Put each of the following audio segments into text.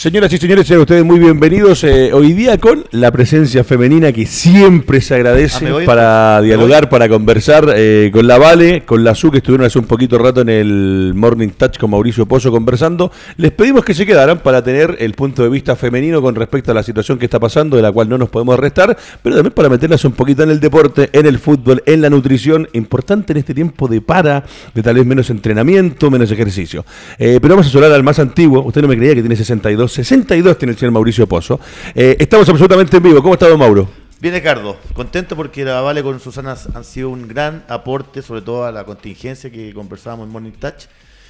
Señoras y señores, sean ustedes muy bienvenidos eh, hoy día con la presencia femenina que siempre se agradece Ah, para ¿Me dialogar, para conversar eh, con la Vale, con la Su, que estuvieron hace un poquito rato en el Morning Touch con Mauricio Pozo conversando. Les pedimos que se quedaran para tener el punto de vista femenino con respecto a la situación que está pasando, de la cual no nos podemos restar, pero también para meterlas un poquito en el deporte, en el fútbol, en la nutrición, importante en este tiempo de para, de tal vez menos entrenamiento, menos ejercicio. Eh, pero vamos a sonar al más antiguo, usted no me creía que tiene 62, 62 tiene el señor Mauricio Pozo. Eh, estamos absolutamente en vivo, ¿cómo está don Mauro? Bien, Ricardo, contento porque la Vale con Susana han sido un gran aporte, sobre todo a la contingencia que conversábamos en Morning Touch.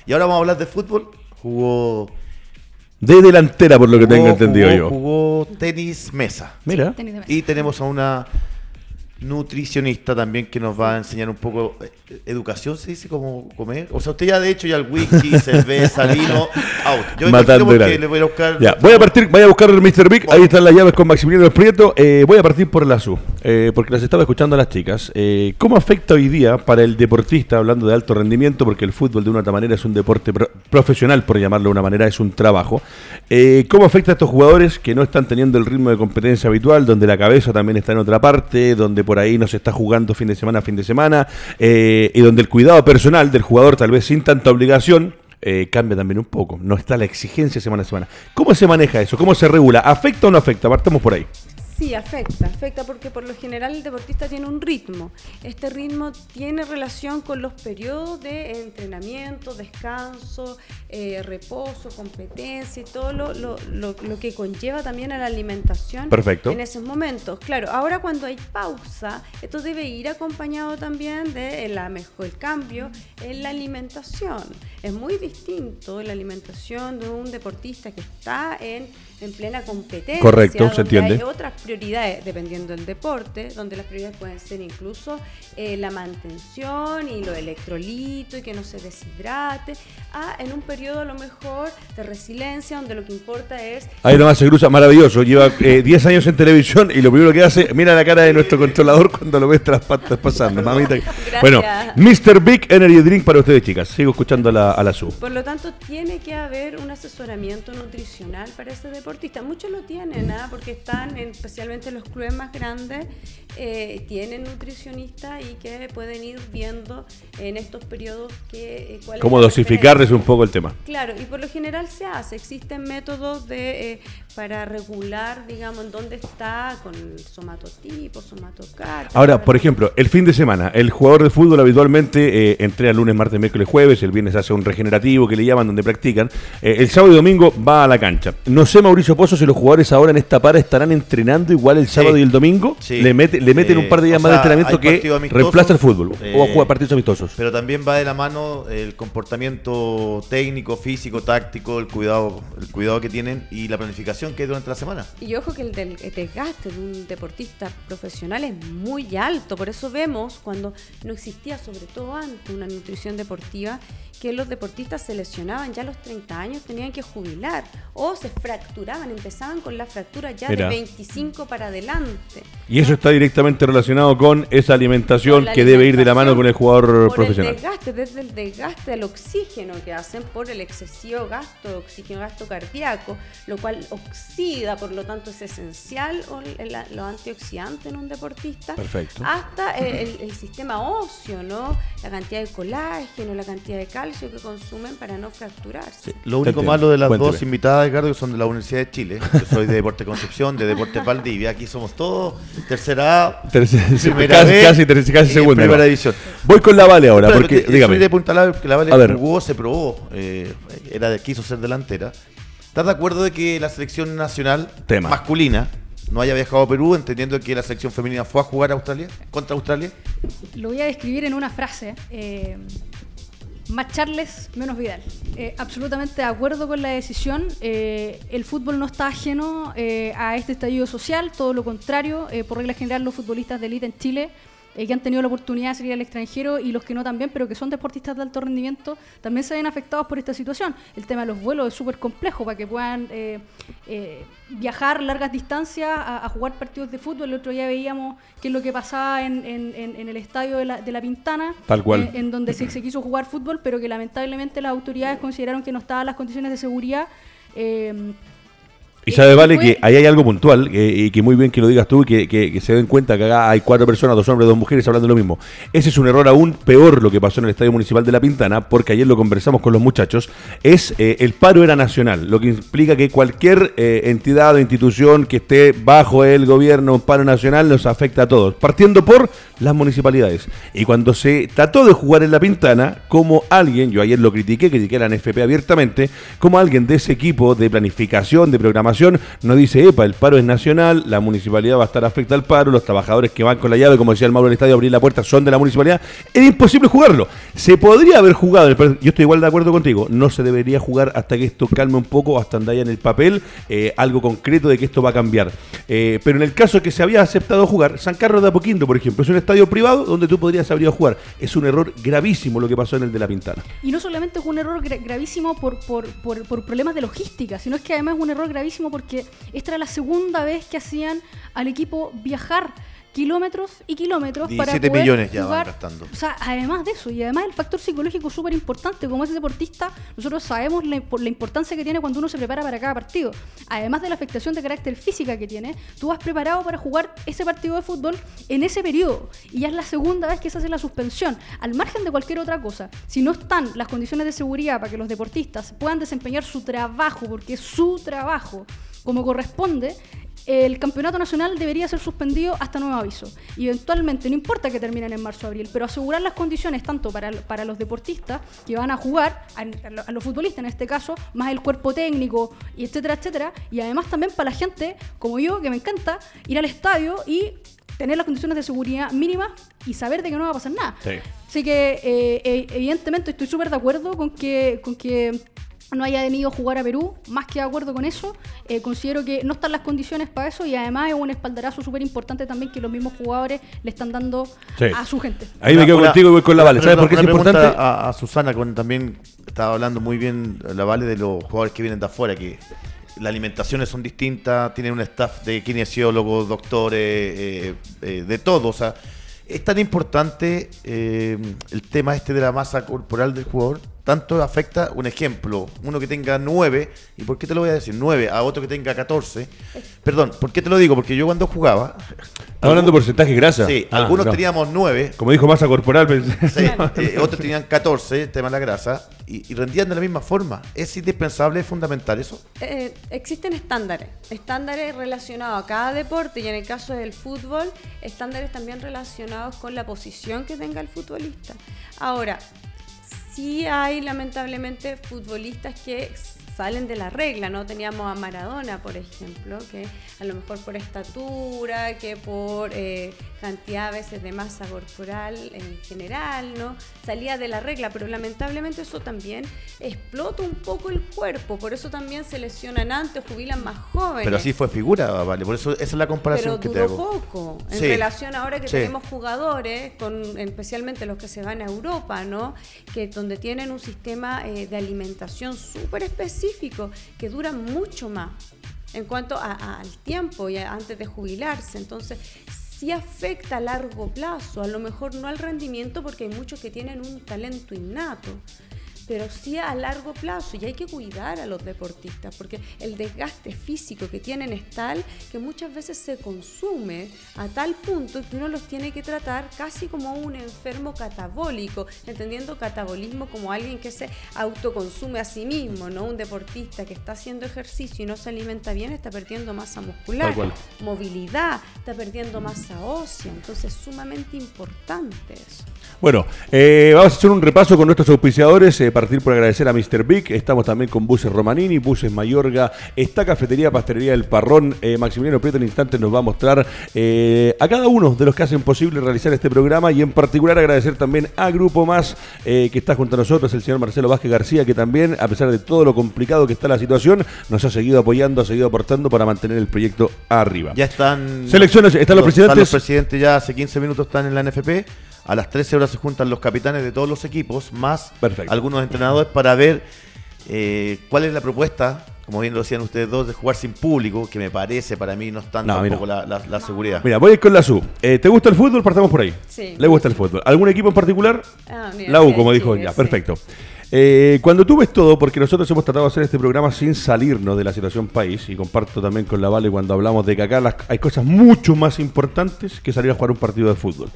Y ahora vamos a hablar de fútbol. Jugó. De delantera, por lo que tengo entendido jugó- yo. Jugó tenis mesa. Mira. Tenis de mesa. Y tenemos a una nutricionista también que nos va a enseñar un poco eh, educación, se dice, cómo comer. O sea, usted ya de hecho ya el whisky, cerveza, vino, out. Yo Matando porque le voy a buscar. Ya, voy a partir, vaya a buscar el Mr. Big, ahí están las llaves con Maximiliano del Prieto. Eh, voy a partir por la SU, eh, porque las estaba escuchando a las chicas. Eh, ¿Cómo afecta hoy día para el deportista, hablando de alto rendimiento, porque el fútbol de una otra manera es un deporte pro- profesional, por llamarlo de una manera, es un trabajo? Eh, ¿Cómo afecta a estos jugadores que no están teniendo el ritmo de competencia habitual, donde la cabeza también está en otra parte, donde por ahí no se está jugando fin de semana a fin de semana, eh, y donde el cuidado personal del jugador, tal vez sin tanta obligación, eh, cambia también un poco. No está la exigencia semana a semana. ¿Cómo se maneja eso? ¿Cómo se regula? ¿Afecta o no afecta? Partamos por ahí. Sí, afecta, afecta porque por lo general el deportista tiene un ritmo. Este ritmo tiene relación con los periodos de entrenamiento, descanso, eh, reposo, competencia y todo lo, lo- lo- lo que conlleva también a la alimentación Perfecto. en esos momentos. Claro, ahora cuando hay pausa, esto debe ir acompañado también de la mejor el cambio en la alimentación. Es muy distinto la alimentación de un deportista que está en, en plena competencia. Correcto, se entiende. Hay otras prioridades dependiendo del deporte, donde las prioridades pueden ser incluso eh, la mantención y los electrolitos y que no se deshidrate, a en un periodo a lo mejor de resiliencia donde lo que importa es Ahí nomás se cruza, maravilloso. Lleva eh, 10 años en televisión y lo primero que hace, mira la cara de nuestro controlador cuando lo ves tras patas pasando. Mamita. Bueno, Mr. Big Energy Drink para ustedes, chicas. Sigo escuchando a la, a la SU. Por lo tanto, tiene que haber un asesoramiento nutricional para ese Muchos lo tienen, ¿ah? porque están, en- especialmente los clubes más grandes, eh, tienen nutricionistas y que pueden ir viendo en estos periodos que, eh, cuál ¿Cómo dosificarles un poco el tema? Claro, y por lo general se hace. Existen métodos de eh, para regular, digamos, en dónde está con el somatotipo, somatocardia. Ahora, por ejemplo, el fin de semana, el jugador de fútbol habitualmente eh, entrena lunes, martes, miércoles, jueves, el viernes hace un regenerativo que le llaman donde practican, eh, el sábado y domingo va a la cancha. No sé, Mauricio Pozo, si los jugadores ahora en esta para estarán entrenando igual el sábado y el domingo, Sí. le, mete- le meten Eh, un par de días más de entrenamiento que reemplaza el fútbol eh, o juega partidos amistosos. Pero también va de la mano el comportamiento técnico, físico, táctico, el cuidado, el cuidado que tienen y la planificación que hay durante la semana. Y ojo que el, del, el desgaste de un deportista profesional es muy alto, por eso vemos cuando no existía, sobre todo antes, una nutrición deportiva, que los deportistas se lesionaban ya a los 30 años, tenían que jubilar o se fracturaban, empezaban con la fractura ya Mira. de 25 para adelante. Y eso está directamente relacionado con esa alimentación Con que debe ir de la mano con el jugador por profesional. El desgaste, desde el desgaste al oxígeno que hacen por el excesivo gasto de oxígeno, gasto cardíaco, lo cual oxida, por lo tanto es esencial los antioxidantes en un deportista. Perfecto. Hasta el, el sistema óseo, ¿no? La cantidad de colágeno, la cantidad de calcio que consumen para no fracturarse. Lo único malo de las Cuénteme. dos invitadas, Ricardo, que son de la Universidad de Chile. Yo soy de Deporte Concepción, de Deportes. Valdivia. Aquí somos todos tercera A, Tercera- primera casi, B casi, casi, casi y segunda. primera división. Voy con la Vale ahora, porque, porque dígame. soy de Punta La, que la Vale jugó, se probó, eh, era de, quiso ser delantera. ¿Estás de acuerdo de que la selección nacional Tema. masculina no haya viajado a Perú, entendiendo que la selección femenina fue a jugar a Australia, contra Australia? Lo voy a describir en una frase. eh, más Charles, menos Vidal. Eh, absolutamente de acuerdo con la decisión. eh, el fútbol no está ajeno eh, a este estallido social, todo lo contrario. por regla general, los futbolistas de élite en Chile eh, que han tenido la oportunidad de salir al extranjero y los que no también, pero que son deportistas de alto rendimiento, también se ven afectados por esta situación. El tema de los vuelos es súper complejo para que puedan eh, eh, viajar largas distancias a, a jugar partidos de fútbol. El otro día veíamos qué es lo que pasaba en, en- en- en el estadio de la, de la Pintana, Tal cual. eh, en donde se, se quiso jugar fútbol, pero que lamentablemente las autoridades consideraron que no estaban las condiciones de seguridad. eh, Y sabe, Vale, que ahí hay algo puntual eh, y que muy bien que lo digas tú y que, que- que se den cuenta que acá hay cuatro personas, dos hombres, dos mujeres hablando de lo mismo. Ese es un error aún peor lo que pasó en el Estadio Municipal de La Pintana, porque ayer lo conversamos con los muchachos, es eh, el paro era nacional, lo que implica que cualquier eh, entidad o institución que esté bajo el gobierno, un paro nacional, nos afecta a todos, partiendo por las municipalidades. Y cuando se trató de jugar en La Pintana, como alguien, yo ayer lo critiqué, critiqué a la NFP abiertamente, como alguien de ese equipo de planificación, de programación, nos dice, epa, el paro es nacional, la municipalidad va a estar afecta al paro, los trabajadores que van con la llave, como decía el Mauro del estadio, abrir la puerta, son de la municipalidad, es imposible jugarlo. Se podría haber jugado, yo estoy igual de acuerdo contigo, no se debería jugar hasta que esto calme un poco, hasta andar en el papel, eh, algo concreto de que esto va a cambiar. Eh, pero en el caso que se había aceptado jugar, San Carlos de Apoquindo, por ejemplo, es un estadio privado donde tú podrías haber ido a jugar. Es un error gravísimo lo que pasó en el de la Pintana. Y no solamente es un error gra- gravísimo por, por, por- por problemas de logística, sino es que además es un error gravísimo porque esta era la segunda vez que hacían al equipo viajar kilómetros y kilómetros para 17 poder millones ya van jugar. gastando. O sea, además de eso, y además el factor psicológico es súper importante, como es deportista, nosotros sabemos la, la importancia que tiene cuando uno se prepara para cada partido. Además de la afectación de carácter física que tiene, tú vas preparado para jugar ese partido de fútbol en ese periodo. Y ya es la segunda vez que se hace la suspensión. Al margen de cualquier otra cosa, si no están las condiciones de seguridad para que los deportistas puedan desempeñar su trabajo, porque es su trabajo, como corresponde, el campeonato nacional debería ser suspendido hasta nuevo aviso. Y eventualmente, no importa que terminen en marzo o abril, pero asegurar las condiciones tanto para, para los deportistas que van a jugar, a, a lo- a los futbolistas en este caso, más el cuerpo técnico, y etcétera, etcétera. Y además también para la gente como yo, que me encanta ir al estadio y tener las condiciones de seguridad mínimas y saber de que no va a pasar nada. Sí. Así que eh, eh, evidentemente estoy súper de acuerdo con que, con que no haya venido a jugar a Perú, más que de acuerdo con eso. Eh, considero que no están las condiciones para eso y además es un espaldarazo súper importante también que los mismos jugadores le están dando Sí. a su gente. Ahí me quedo Una- contigo y voy con la Vale. ¿Sabes por qué es importante? A, a Susana, con también estaba hablando muy bien la Vale de los jugadores que vienen de afuera, que las alimentaciones son distintas, tienen un staff de kinesiólogos, doctores, eh, eh, de todo. O sea, es tan importante eh, el tema este de la masa corporal del jugador. Tanto afecta, un ejemplo, uno que tenga 9, ¿y por qué te lo voy a decir? 9, a otro que tenga 14. Perdón, ¿por qué te lo digo? Porque yo cuando jugaba... ¿Estás hablando de porcentaje grasa? Sí, Ah, algunos no. teníamos 9, Como dijo masa corporal, pensé. Sí, eh, otros tenían 14, el tema de la grasa, y, y rendían de la misma forma. Es indispensable, es fundamental eso. Eh, existen estándares, estándares relacionados a cada deporte y en el caso del fútbol, estándares también relacionados con la posición que tenga el futbolista. Ahora, sí hay lamentablemente futbolistas que salen de la regla, ¿no? Teníamos a Maradona, por ejemplo, que a lo mejor por estatura, que por eh, cantidad a veces de masa corporal en general, ¿no? Salía de la regla, pero lamentablemente eso también explota un poco el cuerpo, por eso también se lesionan antes, jubilan más jóvenes. Pero así fue figura, vale. Por eso esa es la comparación Pero que te hago. poco en Sí. relación ahora que Sí. tenemos jugadores, con, especialmente los que se van a Europa, ¿no? Que donde tienen un sistema eh, de alimentación súper específico que dura mucho más en cuanto a- al tiempo y antes de jubilarse. Entonces sí afecta a largo plazo, a lo mejor no al rendimiento porque hay muchos que tienen un talento innato. Pero sí a largo plazo. Y hay que cuidar a los deportistas porque el desgaste físico que tienen es tal que muchas veces se consume a tal punto que uno los tiene que tratar casi como un enfermo catabólico, entendiendo catabolismo como alguien que se autoconsume a sí mismo, no un deportista que está haciendo ejercicio y no se alimenta bien, está perdiendo masa muscular, movilidad, está perdiendo masa ósea, entonces es sumamente importante eso. Bueno, eh, vamos a hacer un repaso con nuestros auspiciadores. eh, partir por agradecer a Mr. Big. Estamos también con Buses Romanini, Buses Mayorga. Está Cafetería Pastelería El Parrón. Eh, Maximiliano Prieto en instantes nos va a mostrar eh, a cada uno de los que hacen posible realizar este programa. Y en particular agradecer también a Grupo Más, eh, que está junto a nosotros, el señor Marcelo Vázquez García, que también, a pesar de todo lo complicado que está la situación, nos ha seguido apoyando, ha seguido aportando para mantener el proyecto arriba. Ya están. Selecciones, están los presidentes. los presidentes ya hace 15 minutos están en la NFP. A las 13 horas se juntan los capitanes de todos los equipos, más Perfecto. algunos entrenadores, para ver eh, cuál es la propuesta, como bien lo decían ustedes dos, de jugar sin público, que me parece para mí no a mí tampoco no. la, la- la seguridad. Mira, voy a ir con la SU. Eh, ¿Te gusta el fútbol? Partamos por ahí. Sí. ¿Le gusta el fútbol? ¿Algún equipo en particular? Ah, mira, La U, como dijo sí. Perfecto. Eh, cuando tú ves todo, porque nosotros hemos tratado de hacer este programa sin salirnos de la situación país, y comparto también con la Vale cuando hablamos de que acá las- hay cosas mucho más importantes que salir a jugar un partido de fútbol.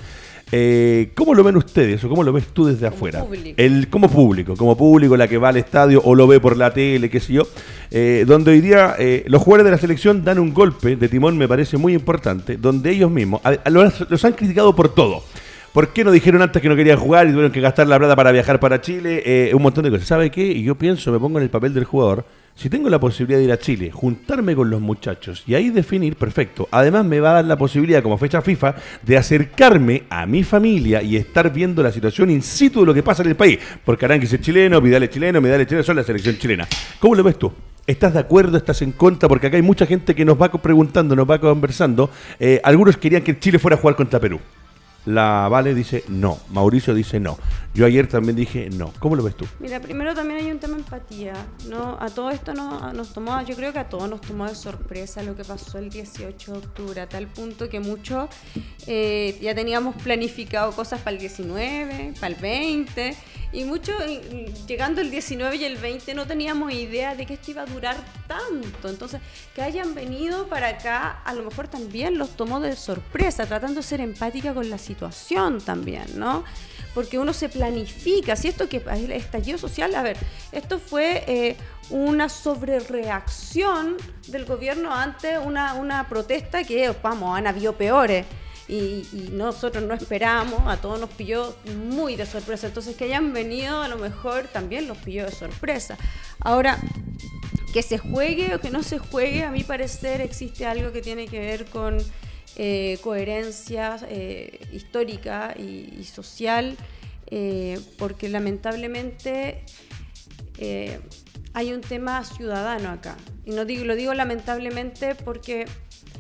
Eh, ¿Cómo lo ven ustedes o cómo lo ves tú desde Como afuera? público. El, como público, como público, la que va al estadio o lo ve por la tele, qué sé yo, eh, donde hoy día eh, los jugadores de la selección dan un golpe de timón, me parece muy importante, donde ellos mismos a- a- los, los han criticado por todo. ¿Por qué no dijeron antes que no querían jugar y tuvieron que gastar la plata para viajar para Chile? Eh, un montón de cosas. ¿Sabe qué? Y yo pienso, me pongo en el papel del jugador. Si tengo la posibilidad de ir a Chile, juntarme con los muchachos y ahí definir, perfecto. Además me va a dar la posibilidad, como fecha FIFA, de acercarme a mi familia y estar viendo la situación in situ de lo que pasa en el país. Porque Aranquis es chileno, Vidal es chileno, Vidal es chileno, son la selección chilena. ¿Cómo lo ves tú? ¿Estás de acuerdo? ¿Estás en contra? Porque acá hay mucha gente que nos va preguntando, nos va conversando. Eh, algunos querían que Chile fuera a jugar contra Perú. La Vale dice no, Mauricio dice no. Yo ayer también dije no. ¿Cómo lo ves tú? Mira, primero también hay un tema de empatía, ¿no? A todo esto no- nos tomó, yo creo que a todos nos tomó de sorpresa lo que pasó el 18 de octubre, a tal punto que muchos eh, ya teníamos planificado cosas para el 19, para el 20, y muchos llegando el 19 y el 20 no teníamos idea de que esto iba a durar tanto. Entonces, que hayan venido para acá, a lo mejor también los tomó de sorpresa, tratando de ser empática con la situación también, ¿no? porque uno se planifica. Si esto que el estallido social, a ver, esto fue eh, una sobrereacción del gobierno ante una, protesta que, vamos, han habido peores. Y, y nosotros no esperamos, a todos nos pilló muy de sorpresa. Entonces, que hayan venido, a lo mejor también los pilló de sorpresa. Ahora, que se juegue o que no se juegue, a mi parecer existe algo que tiene que ver con eh, coherencia eh, histórica y, social, eh, porque lamentablemente hay un tema ciudadano acá. Y no digo, lo digo lamentablemente porque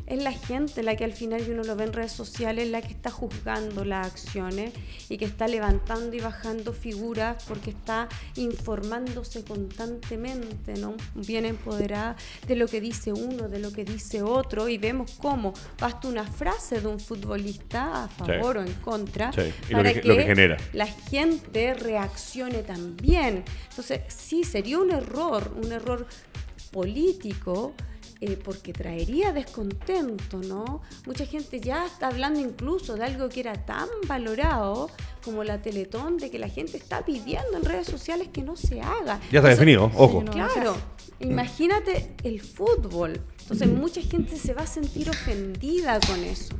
es la gente la que al final, y uno lo ve en redes sociales, la que está juzgando las acciones y que está levantando y bajando figuras porque está informándose constantemente, ¿no? Bien empoderada de lo que dice uno, de lo que dice otro, y vemos cómo basta una frase de un futbolista a favor o en contra Sí, y lo para que- lo que genera. la gente reaccione también. Entonces, sí, sería un error, un error político, eh, porque traería descontento, ¿no? Mucha gente ya está hablando incluso de algo que era tan valorado como la Teletón, de que la gente está pidiendo en redes sociales que no se haga. Ya está Entonces, definido, ojo. no. Claro, imagínate el fútbol. Entonces mucha gente se va a sentir ofendida con eso.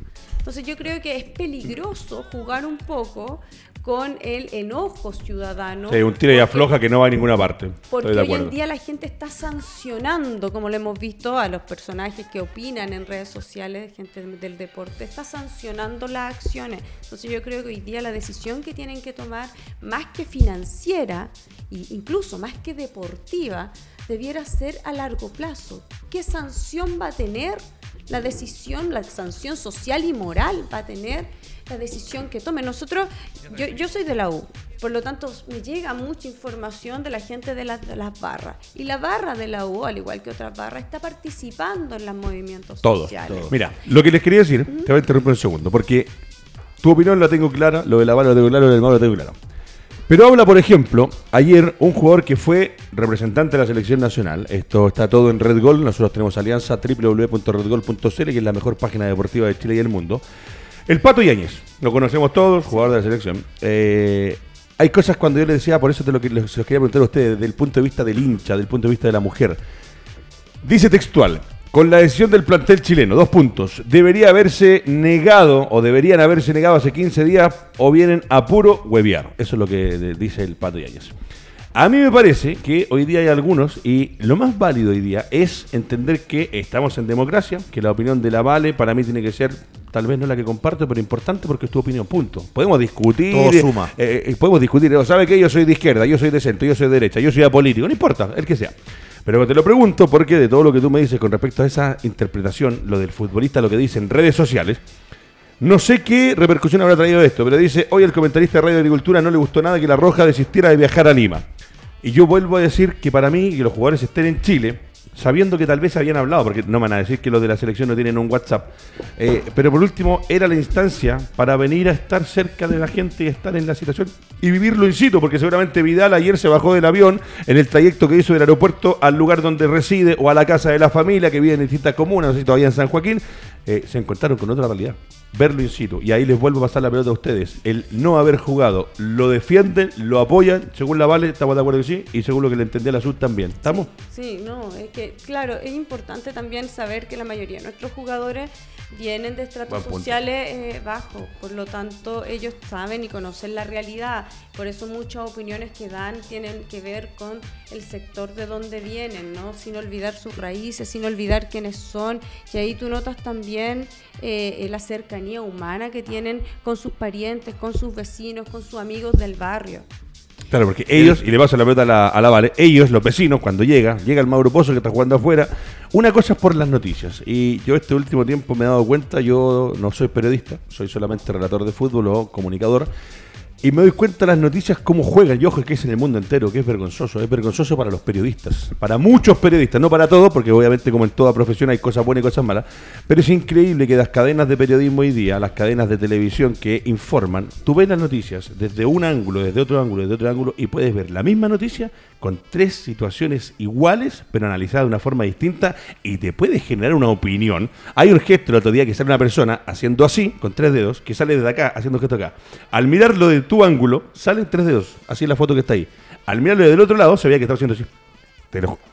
Entonces yo creo que es peligroso jugar un poco con el enojo ciudadano. Sí, un tira y afloja que no va a ninguna parte. porque Estoy de hoy en día la gente está sancionando, como lo hemos visto, a los personajes que opinan en redes sociales, gente del- del deporte, está sancionando las acciones. Entonces yo creo que hoy día la decisión que tienen que tomar, más que financiera, e incluso más que deportiva, debiera ser a largo plazo. ¿Qué sanción va a tener la decisión, la sanción social y moral va a tener la decisión que tome? Nosotros, yo, yo soy de la U, por lo tanto me llega mucha información de la gente de, las- de las barras. Y la barra de la U, al igual que otras barras, está participando en los movimientos Todo. sociales. Mira, lo que les quería decir, te voy a interrumpir un segundo, porque tu opinión la tengo clara, lo de la bala lo tengo claro, lo del malo lo tengo claro. Pero habla, por ejemplo, ayer un jugador que fue representante de la selección nacional. Esto está todo en Red Gol. Nosotros tenemos alianza www.redgol.cl, que es la mejor página deportiva de Chile y el mundo. El Pato Yáñez, lo conocemos todos, jugador de la selección. Eh, hay cosas cuando yo le decía, por eso te lo, que- los quería preguntar a ustedes, desde el punto de vista del hincha, del punto de vista de la mujer. Dice textual, con la decisión del plantel chileno, dos puntos, debería haberse negado o deberían haberse negado hace 15 días o vienen a puro hueviar. Eso es lo que de- dice el Pato Yáñez. A mí me parece que hoy día hay algunos, y lo más válido hoy día es entender que estamos en democracia, que la opinión de la Vale para mí tiene que ser, tal vez no la que comparto, pero importante porque es tu opinión, punto. Podemos discutir. Todo suma. eh, eh, podemos discutir, ¿sabe qué? Yo soy de izquierda, yo soy de centro, yo soy de derecha, yo soy apolítico, no importa, el que sea. Pero te lo pregunto porque de todo lo que tú me dices con respecto a esa interpretación, lo del futbolista, lo que dice en redes sociales, no sé qué repercusión habrá traído esto, pero dice, hoy el comentarista de Radio Agricultura no le gustó nada que La Roja desistiera de viajar a Lima. Y yo vuelvo a decir que para mí que los jugadores estén en Chile, sabiendo que tal vez habían hablado, porque no van a decir que los de la selección no tienen un WhatsApp, eh, pero por último era la instancia para venir a estar cerca de la gente y estar en la situación y vivirlo in situ, porque seguramente Vidal ayer se bajó del avión en el trayecto que hizo del aeropuerto al lugar donde reside o a la casa de la familia que vive en distintas comunas, no sé si todavía en San Joaquín, eh, se encontraron con otra realidad. Verlo in situ. Y ahí les vuelvo a pasar la pelota a ustedes. El no haber jugado, lo defienden, lo apoyan. Según la Vale, estamos de acuerdo que sí. Y según lo que le entendí a la Sud también. ¿Estamos? Sí, no, es que, claro, es importante también saber que la mayoría de nuestros jugadores vienen de estratos sociales eh, bajos, por lo tanto ellos saben y conocen la realidad, por eso muchas opiniones que dan tienen que ver con el sector de donde vienen, ¿no? sin olvidar sus raíces, sin olvidar quiénes son, y ahí tú notas también eh, eh, la cercanía humana que tienen con sus parientes, con sus vecinos, con sus amigos del barrio. Claro, porque ellos, y le paso la pelota a la, a la Vale, ellos, los vecinos, cuando llega, llega el Mauro Pozo que está jugando afuera, una cosa es por las noticias. Y yo este último tiempo me he dado cuenta, yo no soy periodista, soy solamente relator de fútbol o comunicador. Y me doy cuenta de las noticias cómo juegan. Y ojo, que es en el mundo entero, que es vergonzoso. Es vergonzoso para los periodistas. Para muchos periodistas, no para todos, porque obviamente como en toda profesión hay cosas buenas y cosas malas. Pero es increíble que las cadenas de periodismo hoy día, las cadenas de televisión que informan, tú ves las noticias desde un ángulo, desde otro ángulo, desde otro ángulo, y puedes ver la misma noticia con tres situaciones iguales, pero analizadas de una forma distinta, y te puede generar una opinión. Hay un gesto el otro día que sale una persona haciendo así, con tres dedos, que sale desde acá, haciendo gesto acá. Al mirarlo de tu ángulo, salen tres dedos, así es la foto que está ahí. Al mirarlo del otro lado, se veía que estaba haciendo así.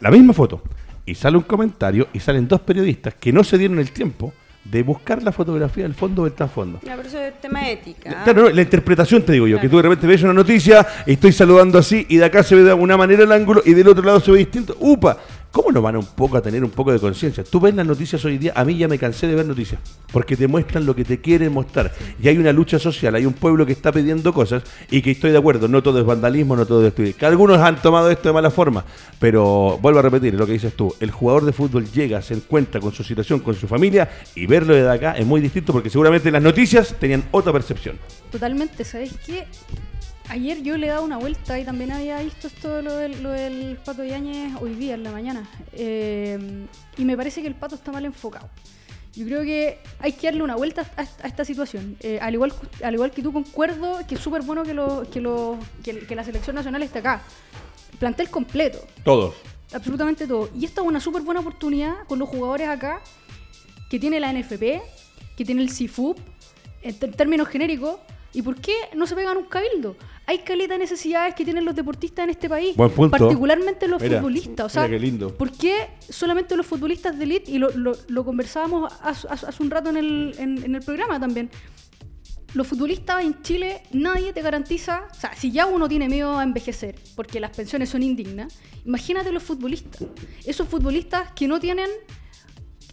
La misma foto. Y sale un comentario y salen dos periodistas que no se dieron el tiempo de buscar la fotografía del fondo o del trasfondo. Ya, pero eso es tema ética. Claro, no, la interpretación te digo yo, que tú de repente ves una noticia y estoy saludando así y de acá se ve de una manera el ángulo y del otro lado se ve distinto. ¡Upa! ¿Cómo no van un poco a tener un poco de conciencia? Tú ves las noticias hoy día, a mí ya me cansé de ver noticias, porque te muestran lo que te quieren mostrar. Y hay una lucha social, hay un pueblo que está pidiendo cosas y que estoy de acuerdo, no todo es vandalismo, no todo es destruir. Que algunos han tomado esto de mala forma, pero vuelvo a repetir lo que dices tú, el jugador de fútbol llega, se encuentra con su situación, con su familia y verlo desde acá es muy distinto porque seguramente las noticias tenían otra percepción. Totalmente, ¿sabéis qué? Ayer yo le he dado una vuelta y también había visto esto lo del, lo del Pato Yáñez hoy día, en la mañana. Eh, y me parece que el Pato está mal enfocado. Yo creo que hay que darle una vuelta a, a esta situación. Eh, al, igual, que- al igual que tú, concuerdo que es súper bueno que, lo, que, lo, que, que la selección nacional esté acá. Plantel completo, Todos. absolutamente todo. Y esta es una súper buena oportunidad con los jugadores acá que tiene la NFP, que tiene el CIFUP, en términos genéricos. ¿Y por qué no se pegan un cabildo? Hay caleta de necesidades que tienen los deportistas en este país, Buen punto. particularmente los Mira, futbolistas. O sea, mira qué lindo. ¿por qué solamente los futbolistas de elite? Y lo, lo- lo conversábamos hace, un rato en el, en- en el programa también los futbolistas en Chile nadie te garantiza, o sea, si ya uno tiene miedo a envejecer porque las pensiones son indignas, imagínate los futbolistas, esos futbolistas que no tienen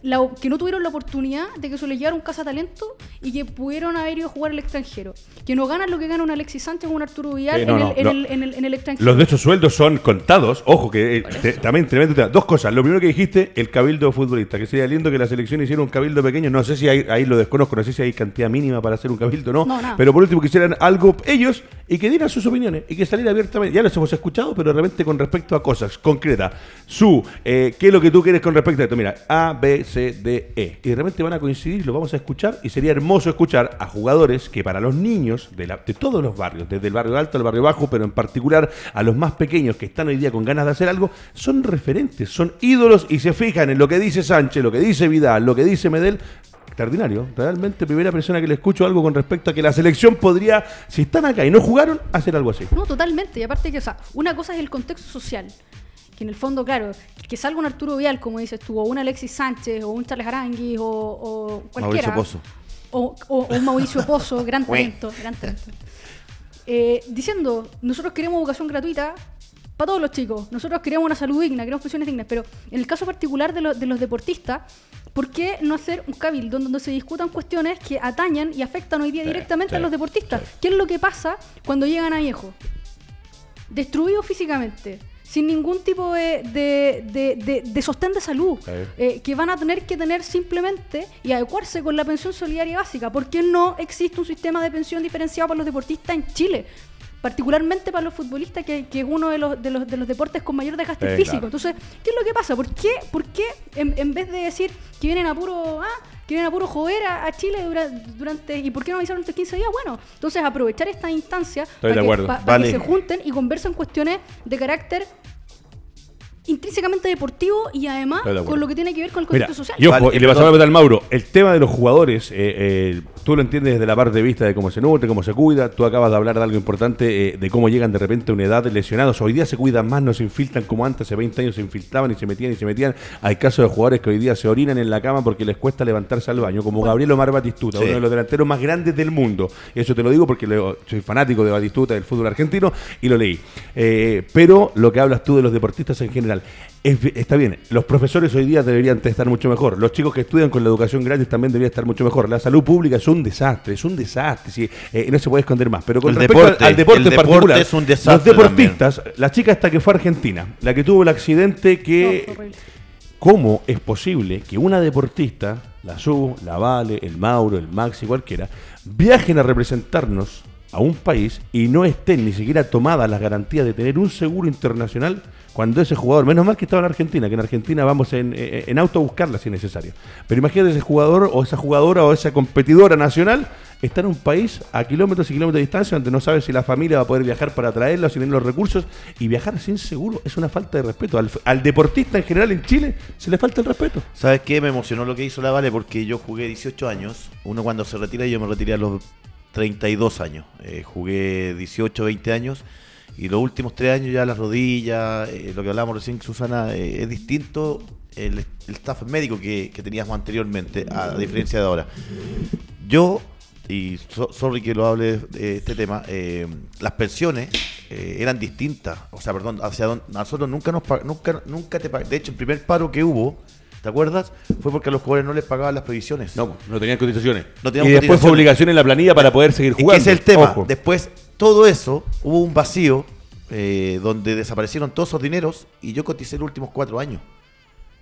la, que no tuvieron la oportunidad de que se les llegara un cazatalento y que pudieron haber ido a jugar al extranjero, que no ganan lo que gana un Alexis Sánchez o un Arturo Vidal Eh, no, en, no, el, en el- en el- en el extranjero. Los de esos sueldos son contados. Ojo, que eh, te- también tremendo. Dos cosas. Lo primero que dijiste, el cabildo futbolista. Que sería lindo que la selección hiciera un cabildo pequeño. No sé si hay, ahí lo desconozco, no sé si hay cantidad mínima para hacer un cabildo o no. Pero por último, que hicieran algo ellos y que dieran sus opiniones y que saliera abiertamente. Ya los hemos escuchado, pero de repente con respecto a cosas concretas. Su, eh, ¿qué es lo que tú quieres con respecto a esto? Mira, A, B, C, D, E. Y de repente van a coincidir, lo vamos a escuchar y sería hermoso hermoso escuchar a jugadores que para los niños de, la- de todos los barrios, desde el barrio alto al barrio bajo, pero en particular a los más pequeños que están hoy día con ganas de hacer algo, son referentes, son ídolos y se fijan en lo que dice Sánchez, lo que dice Vidal, lo que dice Medel. Extraordinario, realmente primera persona que le escucho algo con respecto a que la selección podría, si están acá y no jugaron, hacer algo así. No, totalmente. Y aparte que, o sea, una cosa es el contexto social. Que en el fondo, claro, que salga un Arturo Vial, como dices tú, o un Alexis Sánchez, o un Charles Aranguis, o, o cualquiera. Mauricio Pozo. O, o- o un Mauricio Pozo, gran talento, gran talento. Eh, diciendo, nosotros queremos educación gratuita para todos los chicos. Nosotros queremos una salud digna, queremos pensiones dignas. Pero en el caso particular de, lo- de los deportistas, ¿por qué no hacer un cabildo donde se discutan cuestiones que atañan y afectan hoy día Sí, directamente a los deportistas? sí. ¿Qué es lo que pasa cuando llegan a viejo? Destruidos físicamente, sin ningún tipo de, de, de- sostén de salud, eh, que van a tener que tener simplemente y adecuarse con la pensión solidaria básica. ¿Por qué no existe un sistema de pensión diferenciado para los deportistas en Chile? Particularmente para los futbolistas, que, que es uno de los, de, los, de los deportes con mayor desgaste Sí, físico. claro. Entonces, ¿qué es lo que pasa? ¿Por qué, por qué en, en vez de decir que vienen a puro, ah, que vienen a puro joder a, a Chile dura- durante, ¿y por qué no avisaron estos 15 días? Bueno, entonces aprovechar esta instancia Estoy para, que, pa- para Vale. que se junten y conversen cuestiones de carácter intrínsecamente deportivo y además de con lo que tiene que ver con el Mira, contexto social. y ojo, Vale, y le pasaba a al Mauro, el tema de los jugadores, eh, eh, tú lo entiendes desde la parte de vista de cómo se nutre, cómo se cuida, tú acabas de hablar de algo importante, eh, de cómo llegan de repente a una edad lesionados, hoy día se cuidan más, no se infiltran como antes, hace 20 años se infiltraban y se metían y se metían, hay casos de jugadores que hoy día se orinan en la cama porque les cuesta levantarse al baño, como Gabriel Omar Batistuta, Sí. uno de los delanteros más grandes del mundo, y eso te lo digo porque leo- soy fanático de Batistuta, del fútbol argentino, y lo leí. Eh, pero lo que hablas tú de los deportistas en general, es está bien, los profesores hoy día deberían estar mucho mejor, los chicos que estudian con la educación gratis también deberían estar mucho mejor, la salud pública es un desastre, es un desastre, sí, eh, no se puede esconder más, pero con El respecto deporte, al, deporte el en deporte particular, es un desastre los deportistas, la chica esta que fue a Argentina, la que tuvo el accidente que... No. ¿Cómo es posible que una deportista, la Su, la Vale, el Mauro, el Maxi, cualquiera, viajen a representarnos a un país y no estén ni siquiera tomadas las garantías de tener un seguro internacional cuando ese jugador, menos mal que estaba en Argentina, que en Argentina vamos en, eh, en auto a buscarla si es necesario. Pero imagínate ese jugador o esa jugadora o esa competidora nacional está en un país a kilómetros y kilómetros de distancia donde no sabe si la familia va a poder viajar para traerla o si tiene los recursos y viajar sin seguro es una falta de respeto. Al, al deportista en general en Chile se le falta el respeto. ¿Sabes qué? Me emocionó lo que hizo la Vale porque yo jugué 18 años. Uno cuando se retira, yo me retiré a los 32 años. Eh, jugué 18, 20 años. Y los últimos tres años ya las rodillas, eh, lo que hablábamos recién, Susana, eh, es distinto el, el staff médico que, que teníamos anteriormente, a, diferencia de ahora. Yo, y so- sorry que lo hable de este tema, eh, las pensiones eh, eran distintas. O sea, perdón, hacia don- nosotros nunca nos nunca, nunca te De hecho, el primer paro que hubo, ¿te acuerdas? Fue porque a los jugadores no les pagaban las previsiones. No, no tenían cotizaciones. No teníamos y después fue obligación en la planilla para poder seguir Es que jugando. es el tema. Ojo. Después, todo eso, hubo un vacío eh, donde desaparecieron todos esos dineros y yo coticé los últimos cuatro años.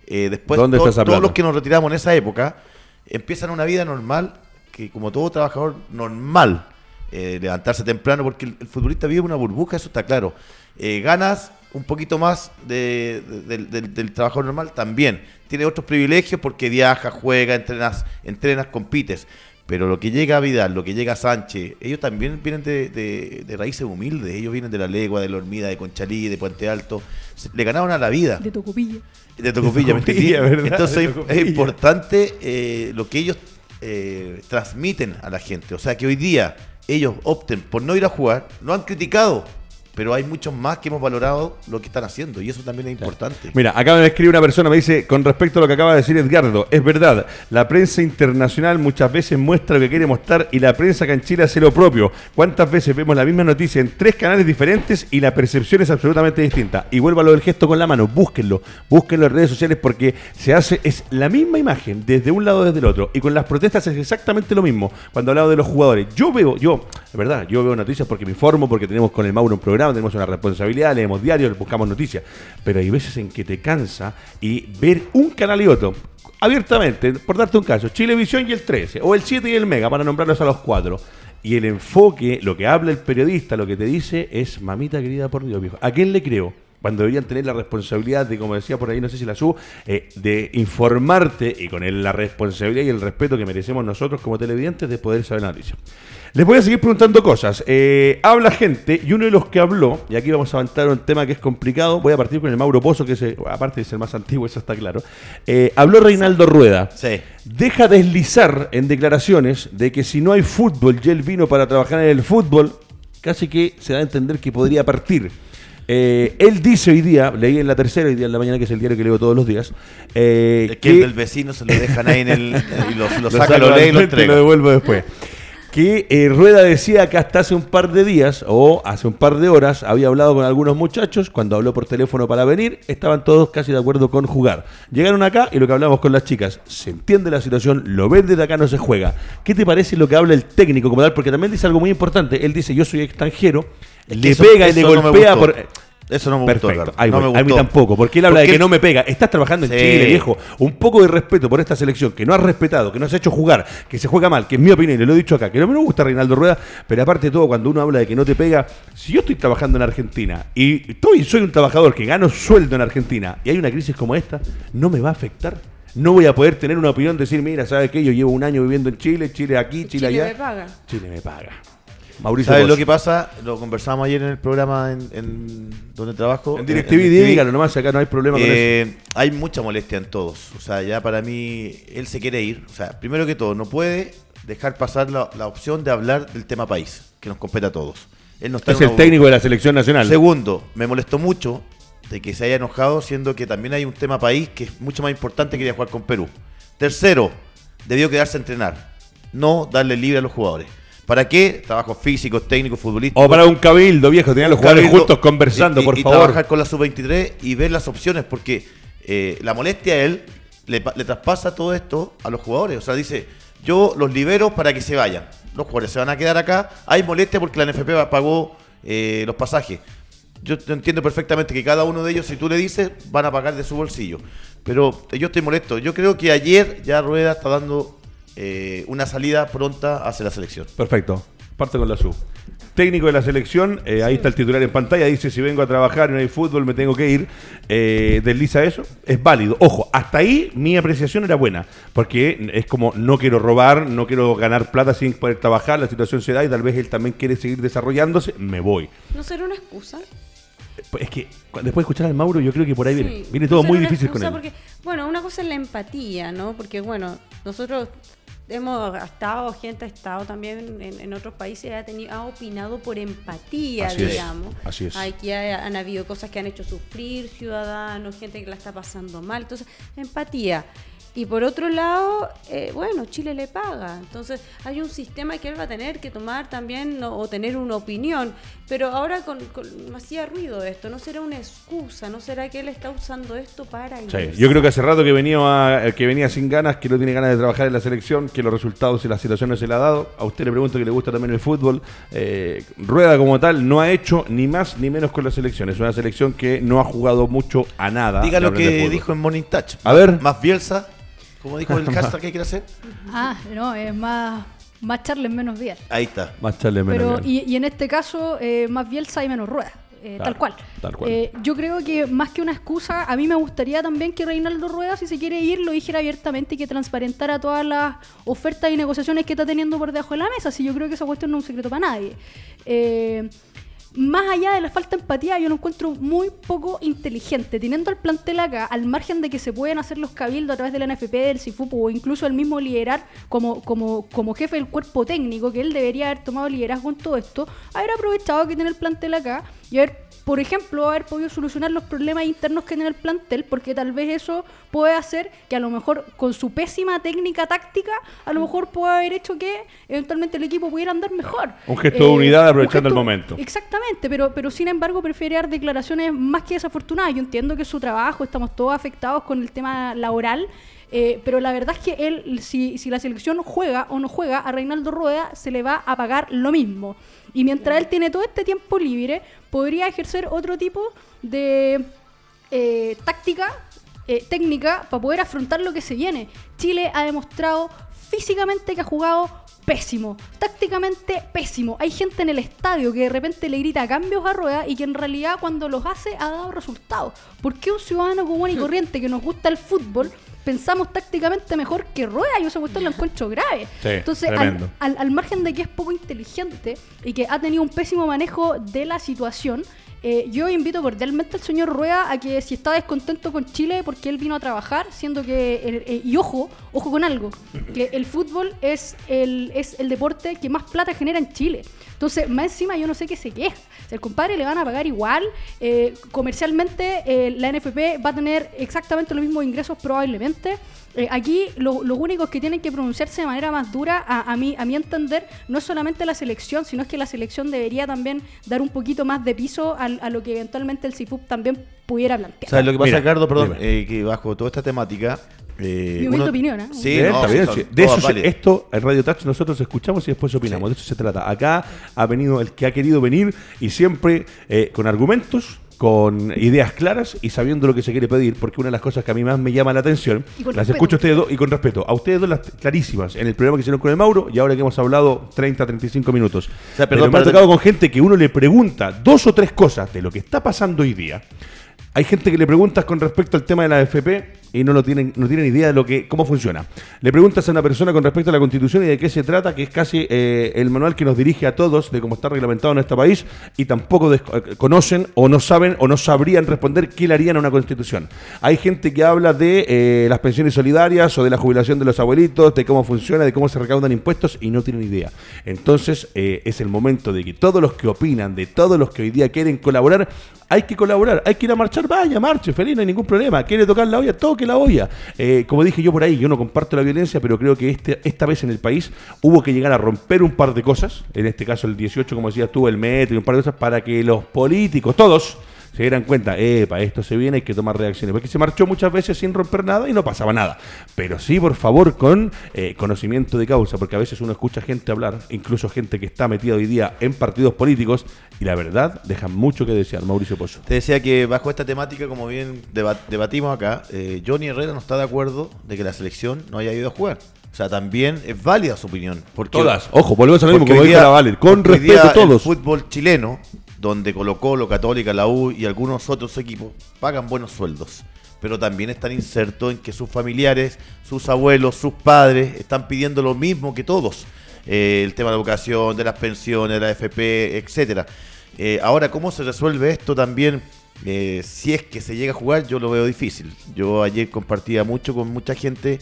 Eh, después, ¿Dónde to- está esa todos los que nos retiramos en esa época empiezan una vida normal, que como todo trabajador normal, eh, levantarse temprano, porque el, el futbolista vive una burbuja, eso está claro. Ganas un poquito más de- de- del- del, del trabajador normal también. Tiene otros privilegios porque viaja, juega, entrenas, entrenas, compites. Pero lo que llega a Vidal, lo que llega a Sánchez, ellos también vienen de, de- de raíces humildes. Ellos vienen de la Legua, de la Hormida, de Conchalí, de Puente Alto. Le ganaron a la vida. De Tocopilla. De Tocopilla, ¿me entendí? Tocopilla, ¿verdad? Entonces De Tocopilla. es importante eh, lo que ellos eh, transmiten a la gente. O sea, que hoy día ellos opten por no ir a jugar, lo han criticado, pero hay muchos más que hemos valorado lo que están haciendo y eso también es importante. Mira, acá me escribe una persona, me dice, con respecto a lo que acaba de decir Edgardo, es verdad, la prensa internacional muchas veces muestra lo que quiere mostrar y la prensa acá en Chile hace lo propio. ¿Cuántas veces vemos la misma noticia en tres canales diferentes y la percepción es absolutamente distinta? Y vuelvo a lo del gesto con la mano, búsquenlo, búsquenlo en redes sociales porque se hace, es la misma imagen desde un lado desde el otro. Y con las protestas es exactamente lo mismo. Cuando hablaba de los jugadores, yo veo, yo, es verdad, yo veo noticias porque me informo, porque tenemos con el Mauro un programa, tenemos una responsabilidad, leemos diarios, buscamos noticias. Pero hay veces en que te cansa y ver un canal y otro. Abiertamente, por darte un caso, Chilevisión y el 13, o el 7 y el Mega, para nombrarlos a los cuatro. Y el enfoque, lo que habla el periodista, lo que te dice es, mamita querida por Dios, viejo. ¿A quién le creo? Cuando deberían tener la responsabilidad de, como decía por ahí, no sé si la subo, eh, de informarte y con el- la responsabilidad y el respeto que merecemos nosotros como televidentes de poder saber la noticia. Les voy a seguir preguntando cosas. Eh, habla gente y uno de los que habló, y aquí vamos a avanzar un tema que es complicado, voy a partir con el Mauro Pozo, que es, eh, aparte de ser más antiguo, eso está claro. Eh, habló Reinaldo Rueda. Sí. Deja deslizar en declaraciones de que si no hay fútbol y él vino para trabajar en el fútbol, casi que se da a entender que podría partir. Eh, él dice hoy día, leí en la tercera hoy día en la mañana, que es el diario que leo todos los días, eh, Es que el del vecino se lo dejan ahí en el. y lo, lo saca, saco lo lee y lo frente y entrega. lo devuelvo después. Que eh, Rueda decía que hasta hace un par de días o hace un par de horas había hablado con algunos muchachos. Cuando habló por teléfono para venir, estaban todos casi de acuerdo con jugar. Llegaron acá y lo que hablamos con las chicas, se entiende la situación, lo ven desde acá, no se juega. ¿Qué te parece lo que habla el técnico como tal? Porque también dice algo muy importante. Él dice: Yo soy extranjero, Es que le eso- pega y le no golpea gustó. por. Eso no me gustó, Perfecto. Ahí no me A mí gustó. tampoco. Porque él habla de que no me pega. Estás trabajando en Sí. Chile, viejo. Un poco de respeto por esta selección que no has respetado, que no has hecho jugar, que se juega mal, que es mi opinión, y lo he dicho acá, que no me gusta Reinaldo Rueda, pero aparte de todo, cuando uno habla de que no te pega, si yo estoy trabajando en Argentina y estoy, soy un trabajador que gano sueldo en Argentina y hay una crisis como esta, ¿no me va a afectar? No voy a poder tener una opinión, decir, mira, ¿sabes qué? Yo llevo un año viviendo en Chile, Chile aquí, Chile, Chile allá. me paga. Chile me paga. Mauricio ¿Sabes Bosch. lo que pasa? Lo conversamos ayer en el programa en, en donde trabajo. En DirecTV, dígalo nomás, acá no hay problema con eso. Eh, hay mucha molestia en todos. O sea, ya para mí, él se quiere ir. O sea, primero que todo, no puede dejar pasar la, la opción de hablar del tema país, que nos compete a todos. Él no está Es el una técnico de la selección nacional. Segundo, me molestó mucho de que se haya enojado, siendo que también hay un tema país que es mucho más importante que ir a jugar con Perú. Tercero, debió quedarse a entrenar, no darle libre a los jugadores. ¿Para qué? Trabajos físicos, técnicos, futbolísticos. O para un cabildo, viejo, tenían los jugadores juntos conversando, y- y- por y favor. trabajar con la sub-23 y ver las opciones, porque eh, la molestia a él le, pa- le traspasa todo esto a los jugadores. O sea, dice, yo los libero para que se vayan. Los jugadores se van a quedar acá. Hay molestia porque la NFP pagó eh, los pasajes. Yo entiendo perfectamente que cada uno de ellos, si tú le dices, van a pagar de su bolsillo. Pero yo estoy molesto. Yo creo que ayer ya Rueda está dando eh, una salida pronta hacia la selección. Perfecto. Parte con la sub. Técnico de la selección, eh, ahí está el titular en pantalla, dice si vengo a trabajar y no hay fútbol me tengo que ir. Eh, desliza eso, es válido. Ojo, hasta ahí mi apreciación era buena, porque es como no quiero robar, no quiero ganar plata sin poder trabajar, la situación se da y tal vez él también quiere seguir desarrollándose, me voy. ¿No será una excusa? Pues Es que después de escuchar al Mauro yo creo que por ahí viene. Sí. Viene todo No muy difícil con él. Porque, bueno, una cosa es la empatía, ¿no? Porque, bueno, nosotros hemos estado, gente ha estado también en, en otros países, ha, tenido, ha opinado por empatía, Así es, digamos. así es. Aquí ha- han habido cosas que han hecho sufrir ciudadanos, gente que la está pasando mal. Entonces, empatía. Y por otro lado, eh, bueno, Chile le paga. Entonces, hay un sistema que él va a tener que tomar también ¿no? o tener una opinión. Pero ahora con, con- me hacía ruido esto. ¿No será una excusa? ¿No será que él está usando esto para Sí, yo creo que hace rato que venía, que venía sin ganas, que no tiene ganas de trabajar en la selección, que los resultados y las situaciones se le ha dado. A usted le pregunto que le gusta también el fútbol. Eh, Rueda como tal no ha hecho ni más ni menos con la selección. Es una selección que no ha jugado mucho a nada. Diga lo que dijo en Morning Touch. A ver. Más Bielsa, como dijo el hashtag que quiere hacer. Ah, no, es más, más Charles, menos Biel. Ahí está. Más charle menos Pero, y, y en este caso, eh, más Bielsa y menos Rueda. eh, Claro, tal cual. tal cual. Eh, yo creo que más que una excusa, a mí me gustaría también que Reinaldo Rueda, si se quiere ir, lo dijera abiertamente y que transparentara todas las ofertas y negociaciones que está teniendo por debajo de la mesa. Si yo creo que esa cuestión no es un secreto para nadie. Eh, más allá de la falta de empatía, yo lo encuentro muy poco inteligente. Teniendo el plantel acá, al margen de que se pueden hacer los cabildos a través de la NFP, del CIFUPO o incluso el mismo liderar como, como, como jefe del cuerpo técnico, que él debería haber tomado liderazgo en todo esto, haber aprovechado que tiene el plantel acá y haber, por ejemplo, haber podido solucionar los problemas internos que tiene el plantel, porque tal vez eso puede hacer que a lo mejor con su pésima técnica táctica, a lo mejor puede haber hecho que eventualmente el equipo pudiera andar mejor. Eh, Un gesto de unidad un aprovechando el momento. Exactamente, pero, pero sin embargo prefiere dar declaraciones más que desafortunadas. Yo entiendo que es su trabajo, estamos todos afectados con el tema laboral, eh, pero la verdad es que él, si, si la selección juega o no juega, a Reinaldo Rueda se le va a pagar lo mismo. Y mientras él tiene todo este tiempo libre, podría ejercer otro tipo de eh, táctica, eh, técnica, para poder afrontar lo que se viene. Chile ha demostrado físicamente que ha jugado pésimo, tácticamente pésimo. Hay gente en el estadio que de repente le grita cambios a rueda y que en realidad cuando los hace ha dado resultados. ¿Por qué un ciudadano común y corriente que nos gusta el fútbol pensamos tácticamente mejor que rueda? Yo esa cuestión lo encuentro grave. Sí, Entonces, al, al- al margen de que es poco inteligente y que ha tenido un pésimo manejo de la situación, eh, yo invito cordialmente al señor Rueda a que si está descontento con Chile porque él vino a trabajar, siendo que, eh, y ojo, ojo con algo, que el fútbol es el, es el deporte que más plata genera en Chile. Entonces, más encima yo no sé qué se queja. O sea, el compadre le van a pagar igual. eh, comercialmente, eh, la NFP va a tener exactamente los mismos ingresos probablemente. Eh, aquí lo- los únicos que tienen que pronunciarse de manera más dura, a, a mí, a mi entender, no es solamente la selección, sino es que la selección debería también dar un poquito más de piso al- a, lo que eventualmente el CIFUP también pudiera plantear. ¿Sabes lo que pasa, Mira, Ricardo? Perdón, eh, que bajo toda esta temática. Eh, Mi humilde opinión, ¿eh? Sí, Bien, no, está bien, son. De eso se- esto en Radio Touch nosotros escuchamos y después opinamos. De eso se trata. Acá ha venido el que ha querido venir y siempre eh, con argumentos, con ideas claras y sabiendo lo que se quiere pedir, porque una de las cosas que a mí más me llama la atención, las respeto. escucho a ustedes dos y con respeto. A ustedes dos las clarísimas en el programa que hicieron con el Mauro y ahora que hemos hablado 30, 35 minutos. sea, Pero perdón, me ha tocado con gente que uno le pregunta dos o tres cosas de lo que está pasando hoy día. Hay gente que le preguntas con respecto al tema de la AFP y no lo tienen, no tienen idea de lo que, cómo funciona. Le preguntas a una persona con respecto a la constitución y de qué se trata, que es casi eh, el manual que nos dirige a todos de cómo está reglamentado en este país, y tampoco eh, conocen o no saben o no sabrían responder qué le harían a una constitución. Hay gente que habla de eh, las pensiones solidarias o de la jubilación de los abuelitos, de cómo funciona, de cómo se recaudan impuestos y no tienen idea. Entonces es el momento de que todos los que opinan, de todos los que hoy día quieren colaborar, hay que colaborar, hay que ir a marchar, vaya, marche, feliz, no hay ningún problema. Quiere tocar la olla, toque la olla. Eh, como dije yo por ahí, yo no comparto la violencia, pero creo que este, esta vez en el país hubo que llegar a romper un par de cosas, en este caso el 18, como decías tú, el metro y un par de cosas, para que los políticos, todos, se dieran cuenta, epa, esto se viene, hay que tomar reacciones. Porque se marchó muchas veces sin romper nada y no pasaba nada. Pero sí, por favor, con eh, conocimiento de causa, porque a veces uno escucha gente hablar, incluso gente que está metida hoy día en partidos políticos, y la verdad dejan mucho que desear, Mauricio Pozo. Te decía que bajo esta temática, como bien deba- debatimos acá, eh, Johnny Herrera no está de acuerdo de que la selección no haya ido a jugar. O sea, también es válida su opinión. Porque, Todas. Ojo, volvemos a lo mismo, como hoy dijo día- la Valer, con respeto a todos. El fútbol chileno, donde Colo Colo, Católica, la U y algunos otros equipos pagan buenos sueldos. Pero también están insertos en que sus familiares, sus abuelos, sus padres están pidiendo lo mismo que todos. Eh, el tema de la educación, de las pensiones, de la FP, etcétera. Eh, ahora, ¿cómo se resuelve esto también? Eh, si es que se llega a jugar, yo lo veo difícil. Yo ayer compartía mucho con mucha gente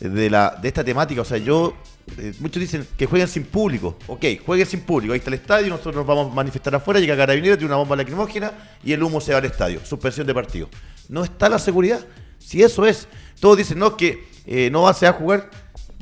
de, la, de esta temática. O sea, yo. Eh, muchos dicen que jueguen sin público. Ok, jueguen sin público. Ahí está el estadio, nosotros nos vamos a manifestar afuera. Llega Carabinero, tiene una bomba lacrimógena y el humo se va al estadio. Suspensión de partido. No está la seguridad. Si eso es. Todos dicen, no, que eh, no va- se va a jugar.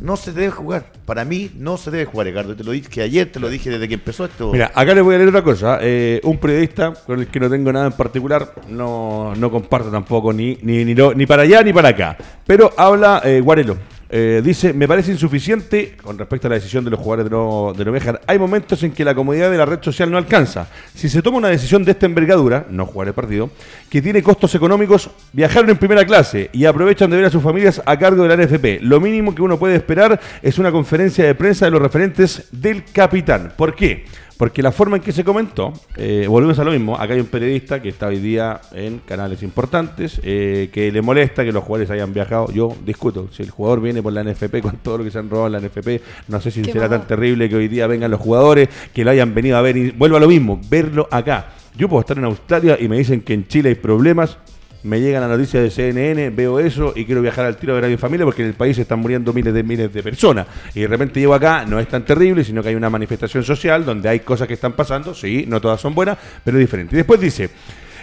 No se debe jugar. Para mí, no se debe jugar, Ricardo. Te lo dije ayer, te lo dije desde que empezó esto. Mira, acá les voy a leer otra cosa. Eh, un periodista con el que no tengo nada en particular, no, no comparto tampoco ni, ni, ni, lo- ni para allá ni para acá. Pero habla eh, Guarelo. Eh, dice, me parece insuficiente con respecto a la decisión de los jugadores de no, de viajar. Hay momentos en que la comodidad de la red social no alcanza. Si se toma una decisión de esta envergadura, no jugar el partido, que tiene costos económicos, viajaron en primera clase y aprovechan de ver a sus familias a cargo de la NFP. Lo mínimo que uno puede esperar es una conferencia de prensa de los referentes del capitán. ¿Por qué? Porque la forma en que se comentó, eh, volvemos a lo mismo, acá hay un periodista que está hoy día en canales importantes, eh, que le molesta que los jugadores hayan viajado. Yo discuto, si el jugador viene por la NFP con todo lo que se han robado en la NFP, no sé si Qué será tan terrible que hoy día vengan los jugadores, que lo hayan venido a ver y vuelvo a lo mismo, verlo acá. Yo puedo estar en Australia y me dicen que en Chile hay problemas, me llegan las noticias de CNN, veo eso y quiero viajar al tiro a ver mi familia porque en el país están muriendo miles de miles de personas. Y de repente llego acá, no es tan terrible, sino que hay una manifestación social donde hay cosas que están pasando, sí, no todas son buenas, pero es diferente. Y después dice,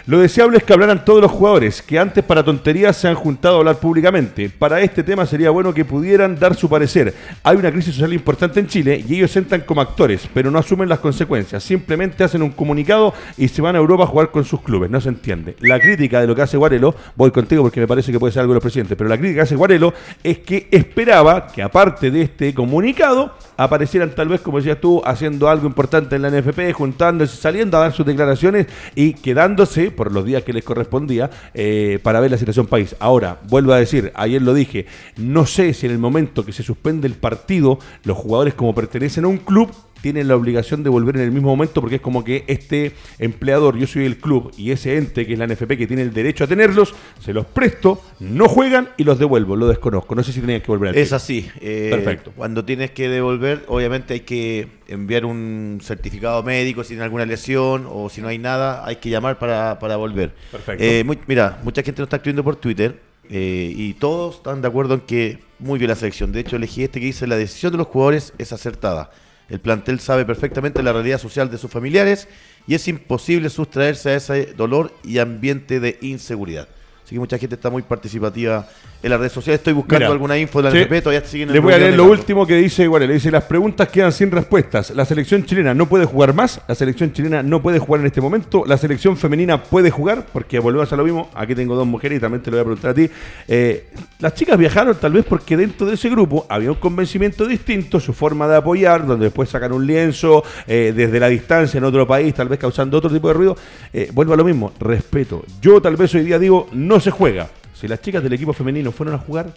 lo deseable es que hablaran todos los jugadores, que antes para tonterías se han juntado a hablar públicamente. Para este tema sería bueno que pudieran dar su parecer. Hay una crisis social importante en Chile y ellos entran como actores, pero no asumen las consecuencias. Simplemente hacen un comunicado y se van a Europa a jugar con sus clubes. No se entiende. La crítica de lo que hace Guarelo, voy contigo porque me parece que puede ser algo de los presidentes, pero la crítica que hace Guarelo es que esperaba que aparte de este comunicado aparecieran tal vez, como decías tú, haciendo algo importante en la NFP, juntándose, saliendo a dar sus declaraciones y quedándose por los días que les correspondía eh, para ver la situación país. Ahora, vuelvo a decir, ayer lo dije, no sé si en el momento que se suspende el partido, los jugadores como pertenecen a un club tienen la obligación de volver en el mismo momento porque es como que este empleador, yo soy el club y ese ente que es la NFP que tiene el derecho a tenerlos, se los presto, no juegan y los devuelvo, lo desconozco. No sé si tenían que volver al Es así. eh, Perfecto. Cuando tienes que devolver, obviamente hay que enviar un certificado médico si tiene alguna lesión o si no hay nada, hay que llamar para, para volver. Perfecto. Eh, muy- mira, mucha gente nos está escribiendo por Twitter eh, y todos están de acuerdo en que muy bien la selección. De hecho, elegí este que dice la decisión de los jugadores es acertada. El plantel sabe perfectamente la realidad social de sus familiares y es imposible sustraerse a ese dolor y ambiente de inseguridad. Así que mucha gente está muy participativa en las redes sociales. Estoy buscando Mira, alguna info de la sí. NFP, todavía siguen en Les voy a leer lo último que dice igual, le dice las preguntas quedan sin respuestas. La selección chilena no puede jugar más, la selección chilena no puede jugar en este momento, la selección femenina puede jugar, porque volvemos a lo mismo, aquí tengo dos mujeres y también te lo voy a preguntar a ti. Eh, las chicas viajaron tal vez porque dentro de ese grupo había un convencimiento distinto, su forma de apoyar, donde después sacan un lienzo eh, desde la distancia en otro país, tal vez causando otro tipo de ruido. Eh, vuelvo a lo mismo, respeto. Yo tal vez hoy día digo, no se juega. Si las chicas del equipo femenino fueron a jugar,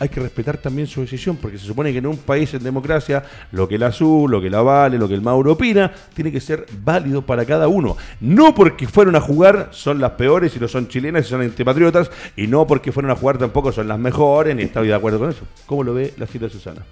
hay que respetar también su decisión, porque se supone que en un país en democracia, lo que el azul, lo que la Vale, lo que el Mauro opina, tiene que ser válido para cada uno. No porque fueron a jugar son las peores y no son chilenas y son antipatriotas, y no porque fueron a jugar tampoco son las mejores, ni estoy de acuerdo con eso. ¿Cómo lo ve la cita Susana?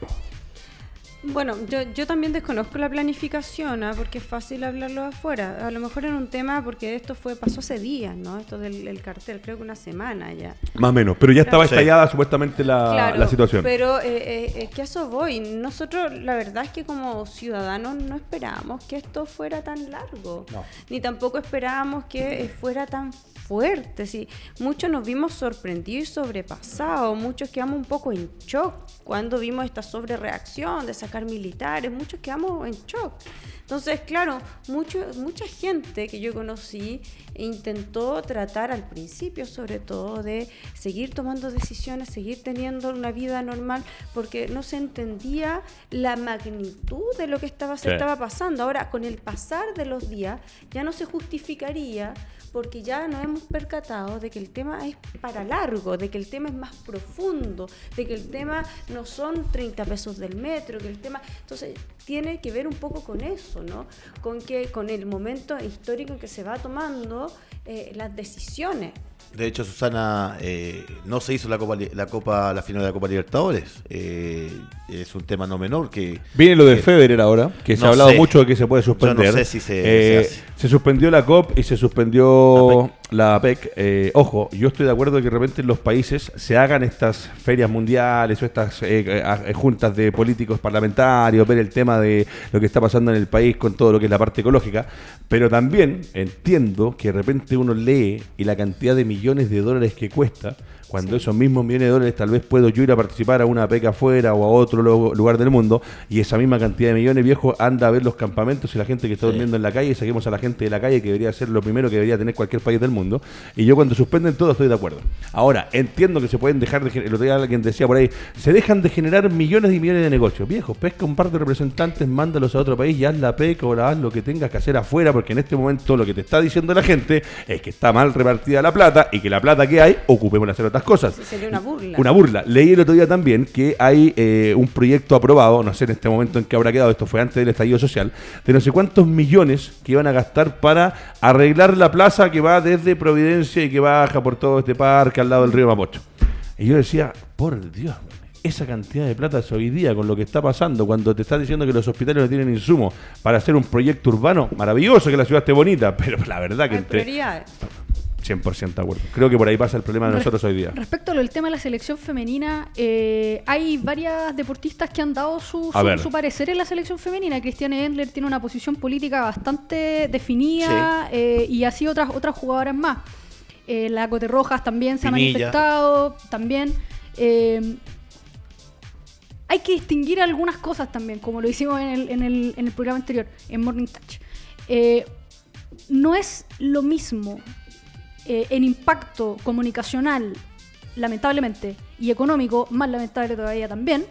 Bueno, yo, yo también desconozco la planificación, ¿ah? porque es fácil hablarlo afuera. A lo mejor era un tema porque esto fue pasó hace días, ¿no? Esto del el cartel, creo que una semana ya. Más o menos, pero ya estaba estallada supuestamente la, Claro, la situación. Pero eh, eh, eh, que a eso voy. Nosotros, la verdad es que como ciudadanos no esperábamos que esto fuera tan largo. No. Ni tampoco esperábamos que eh, fuera tan fuerte. Sí, muchos nos vimos sorprendidos y sobrepasados. Muchos quedamos un poco en shock cuando vimos esta sobrereacción de sacar militares. Muchos quedamos en shock. Entonces, claro, mucho, mucha gente que yo conocí intentó tratar al principio, sobre todo, de seguir tomando decisiones, seguir teniendo una vida normal, porque no se entendía la magnitud de lo que estaba, se Sí. estaba pasando. Ahora, con el pasar de los días, ya no se justificaría porque ya nos hemos percatado de que el tema es para largo, de que el tema es más profundo, de que el tema no son 30 pesos del metro, que el tema... Entonces, tiene que ver un poco con eso, ¿no? Con, que, con el momento histórico en que se va tomando eh, las decisiones. De hecho, Susana, eh, no se hizo la Copa, la Copa, la final de la Copa Libertadores. Eh, es un tema no menor que Viene lo de Eh, Federer ahora, que se no ha hablado sé. mucho de que se puede suspender. Yo no sé si se- Eh, se se suspendió la COP y se suspendió la APEC. Eh, ojo, yo estoy de acuerdo de que de repente en los países se hagan estas ferias mundiales o estas eh, eh, eh, juntas de políticos parlamentarios, ver el tema de lo que está pasando en el país con todo lo que es la parte ecológica. Pero también entiendo que de repente uno lee y la cantidad de millones de dólares que cuesta. Cuando esos mismos millones de dólares tal vez puedo yo ir a participar a una peca afuera o a otro lugar del mundo y esa misma cantidad de millones viejo anda a ver los campamentos y la gente que está Sí. durmiendo en la calle y saquemos a la gente de la calle que debería ser lo primero que debería tener cualquier país del mundo y yo cuando suspenden todo estoy de acuerdo. Ahora, entiendo que se pueden dejar de el otro día alguien decía por ahí, se dejan de generar millones y millones de negocios. Viejo, pesca un par de representantes, mándalos a otro país y haz la peca o la haz lo que tengas que hacer afuera porque en este momento lo que te está diciendo la gente es que está mal repartida la plata y que la plata que hay ocupémosla a hacer otras cosas. Sería una burla. Una burla. Leí el otro día también que hay eh, un proyecto aprobado, no sé en este momento en qué habrá quedado, esto fue antes del estallido social, de no sé cuántos millones que iban a gastar para arreglar la plaza que va desde Providencia y que baja por todo este parque al lado del río Mapocho. Y yo decía, por Dios, esa cantidad de plata es hoy día con lo que está pasando, cuando te estás diciendo que los hospitales no tienen insumos para hacer un proyecto urbano, maravilloso que la ciudad esté bonita, pero la verdad que Hay entre prioridades. 100% de acuerdo. Creo que por ahí pasa el problema de Re- nosotros hoy día. Respecto al tema de la selección femenina, eh, hay varias deportistas que han dado su, su- parecer en la selección femenina. Cristiane Endler tiene una posición política bastante definida eh, y así otras, otras jugadoras más. Eh, la Cote Rojas también se ha Pinilla. manifestado, también. eh, hay que distinguir algunas cosas también, como lo hicimos en el, en el- en el programa anterior, en Morning Touch. Eh, no es lo mismo eh, en impacto comunicacional, lamentablemente, y económico, más lamentable todavía también,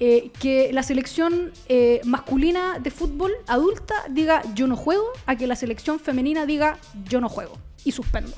eh, que la selección eh, masculina de fútbol adulta diga yo no juego, a que la selección femenina diga yo no juego. y suspendo.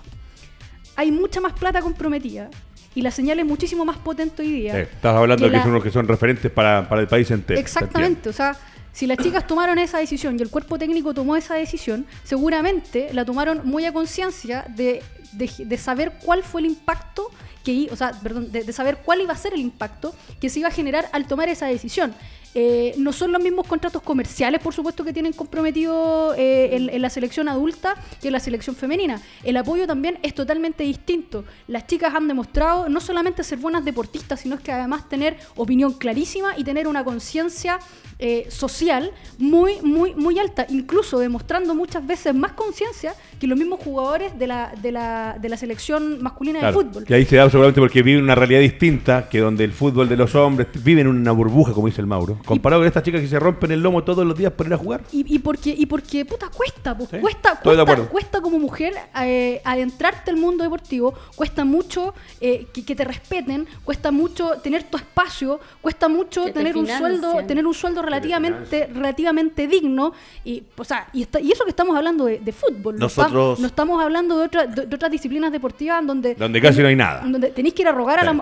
Hay mucha más plata comprometida y la señal es muchísimo más potente hoy día. Eh, estás hablando que de que la- son los que son referentes para, para el país entero. Exactamente, o sea, si las chicas tomaron esa decisión y el cuerpo técnico tomó esa decisión, seguramente la tomaron muy a conciencia de, de- saber cuál fue el impacto que, o sea, perdón, de, de saber cuál iba a ser el impacto que se iba a generar al tomar esa decisión. Eh, no son los mismos contratos comerciales, por supuesto, que tienen comprometido eh, en, en la selección adulta que en la selección femenina. El apoyo también es totalmente distinto. Las chicas han demostrado no solamente ser buenas deportistas, sino es que además tener opinión clarísima y tener una conciencia eh, social muy, muy, muy alta, incluso demostrando muchas veces más conciencia que los mismos jugadores de la, de la, de la selección masculina Claro, de fútbol. Y ahí se da seguramente porque viven una realidad distinta que donde el fútbol de los hombres viven en una burbuja, como dice el Mauro. Comparado con estas chicas que se rompen el lomo todos los días por ir a jugar. Y, y porque, y porque, puta, cuesta, pues, Sí, cuesta, cuesta, cuesta como mujer eh, adentrarte al mundo deportivo, cuesta mucho eh, que, que te respeten, cuesta mucho tener tu espacio, cuesta mucho Que te tener un sueldo, tener un sueldo relativamente, relativamente digno, y, o sea, y, está- y eso que estamos hablando de, de fútbol, no, está- Nosotros- no estamos hablando de, otra- de- de otras disciplinas deportivas donde, Donde casi no hay nada. donde tenéis que ir a rogar a, la,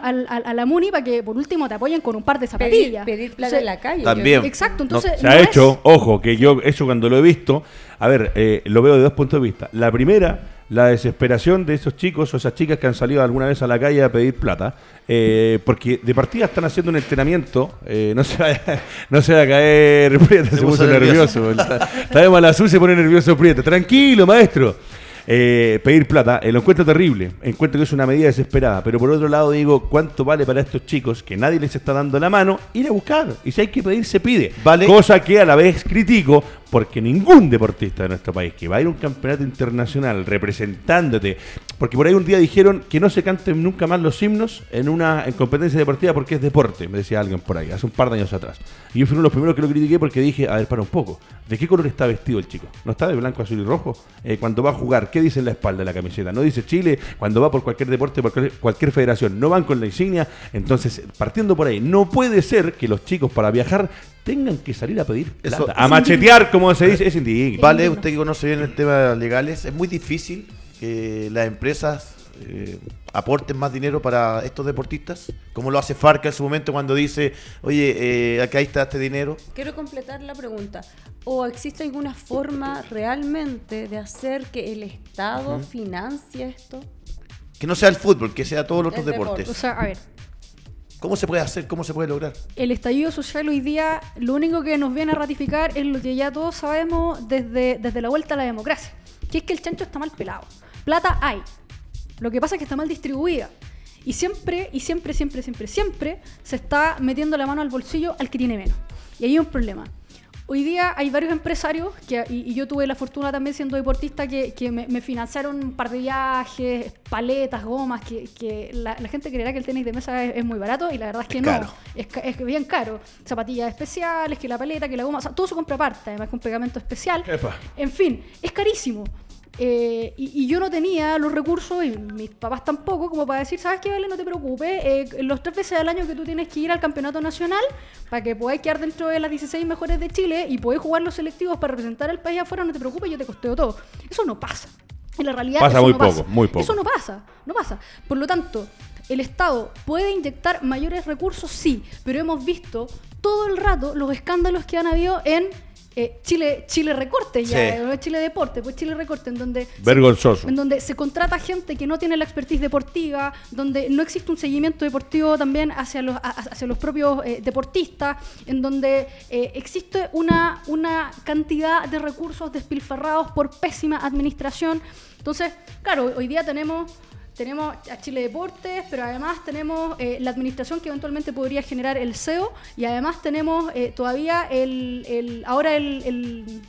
a la MUNI para que por último te apoyen con un par de Pedir, zapatillas. pedir plata O sea, en la calle. También. Exacto, entonces Se ha es- hecho, ojo, que yo eso cuando lo he visto, a ver, eh, lo veo de dos puntos de vista. La primera, la desesperación de esos chicos o esas chicas que han salido alguna vez a la calle a pedir plata, eh, porque de partida están haciendo un entrenamiento, eh, no, se vaya, no se va a caer, Prieta se, Se puso nervioso. nervioso. Está, está de mala se pone nervioso Prieta. Tranquilo, maestro. Eh, pedir plata, eh, lo encuentro terrible, encuentro que es una medida desesperada, pero por otro lado digo, ¿cuánto vale para estos chicos que nadie les está dando la mano ir a buscar? Y si hay que pedir, se pide. Vale. Cosa que a la vez critico, porque ningún deportista de nuestro país que va a ir a un campeonato internacional representándote, porque por ahí un día dijeron que no se canten nunca más los himnos en una en competencia deportiva porque es deporte, me decía alguien por ahí, hace un par de años atrás. Y yo fui uno de los primeros que lo critiqué porque dije, a ver, para un poco, ¿de qué color está vestido el chico? ¿No está de blanco, azul y rojo? Eh, cuando va a jugar, ¿qué dice en la espalda de la camiseta? ¿No dice Chile? Cuando va por cualquier deporte, por cualquier, cualquier federación, no van con la insignia. Entonces, partiendo por ahí, no puede ser que los chicos para viajar tengan que salir a pedir Eso- a machetear, como se dice, es indigno. Vale, usted que conoce bien el tema legales, es muy difícil que las empresas eh, aporten más dinero para estos deportistas, como lo hace Farca en su momento cuando dice, oye, eh, acá está este dinero. Quiero completar la pregunta. ¿O existe alguna forma realmente de hacer que el Estado financie esto? Que no sea el fútbol, que sea todos los otros deporte. deportes. O sea, a ver, ¿Cómo se puede hacer? ¿Cómo se puede lograr? el estallido social hoy día lo único que nos viene a ratificar es lo que ya todos sabemos desde, desde la vuelta a la democracia, que es que el chancho está mal pelado. Plata hay. Lo que pasa es que está mal distribuida. Y siempre, y siempre, siempre, siempre, siempre se está metiendo la mano al bolsillo al que tiene menos. Y ahí hay un problema. Hoy día hay varios empresarios, que, y, y yo tuve la fortuna también siendo deportista, que, que me, me financiaron un par de viajes, paletas, gomas, que, que la, la gente creerá que el tenis de mesa es, es muy barato y la verdad es que Es no. caro. Es, es bien caro. Zapatillas especiales, que la paleta, que la goma, o sea, todo se compra aparte, además con pegamento especial. Epa. En fin, es carísimo. Eh, y, y yo no tenía los recursos, y mis papás tampoco, como para decir, ¿sabes qué, Vale? No te preocupes. eh, los tres veces al año que tú tienes que ir al campeonato nacional, para que podáis quedar dentro de las 16 mejores de Chile y podáis jugar los selectivos para representar al país afuera, no te preocupes, yo te costeo todo. Eso no pasa. En la realidad, Pasa eso muy no poco, pasa. muy poco. Eso no pasa, no pasa. Por lo tanto, el Estado puede inyectar mayores recursos, sí, pero hemos visto todo el rato los escándalos que han habido en eh, Chile, Chile Recorte, ya, Sí. eh, no es Chile Deporte, pues Chile Recorte, en donde se- Vergonzoso. en donde se contrata gente que no tiene la expertise deportiva, donde no existe un seguimiento deportivo también hacia los, hacia los propios eh, deportistas, en donde eh, existe una, una cantidad de recursos despilfarrados por pésima administración. Entonces, claro, hoy día tenemos tenemos a Chile Deportes, pero además tenemos eh, la administración que eventualmente podría generar el CEO y además tenemos eh, todavía el, el- ahora el, el-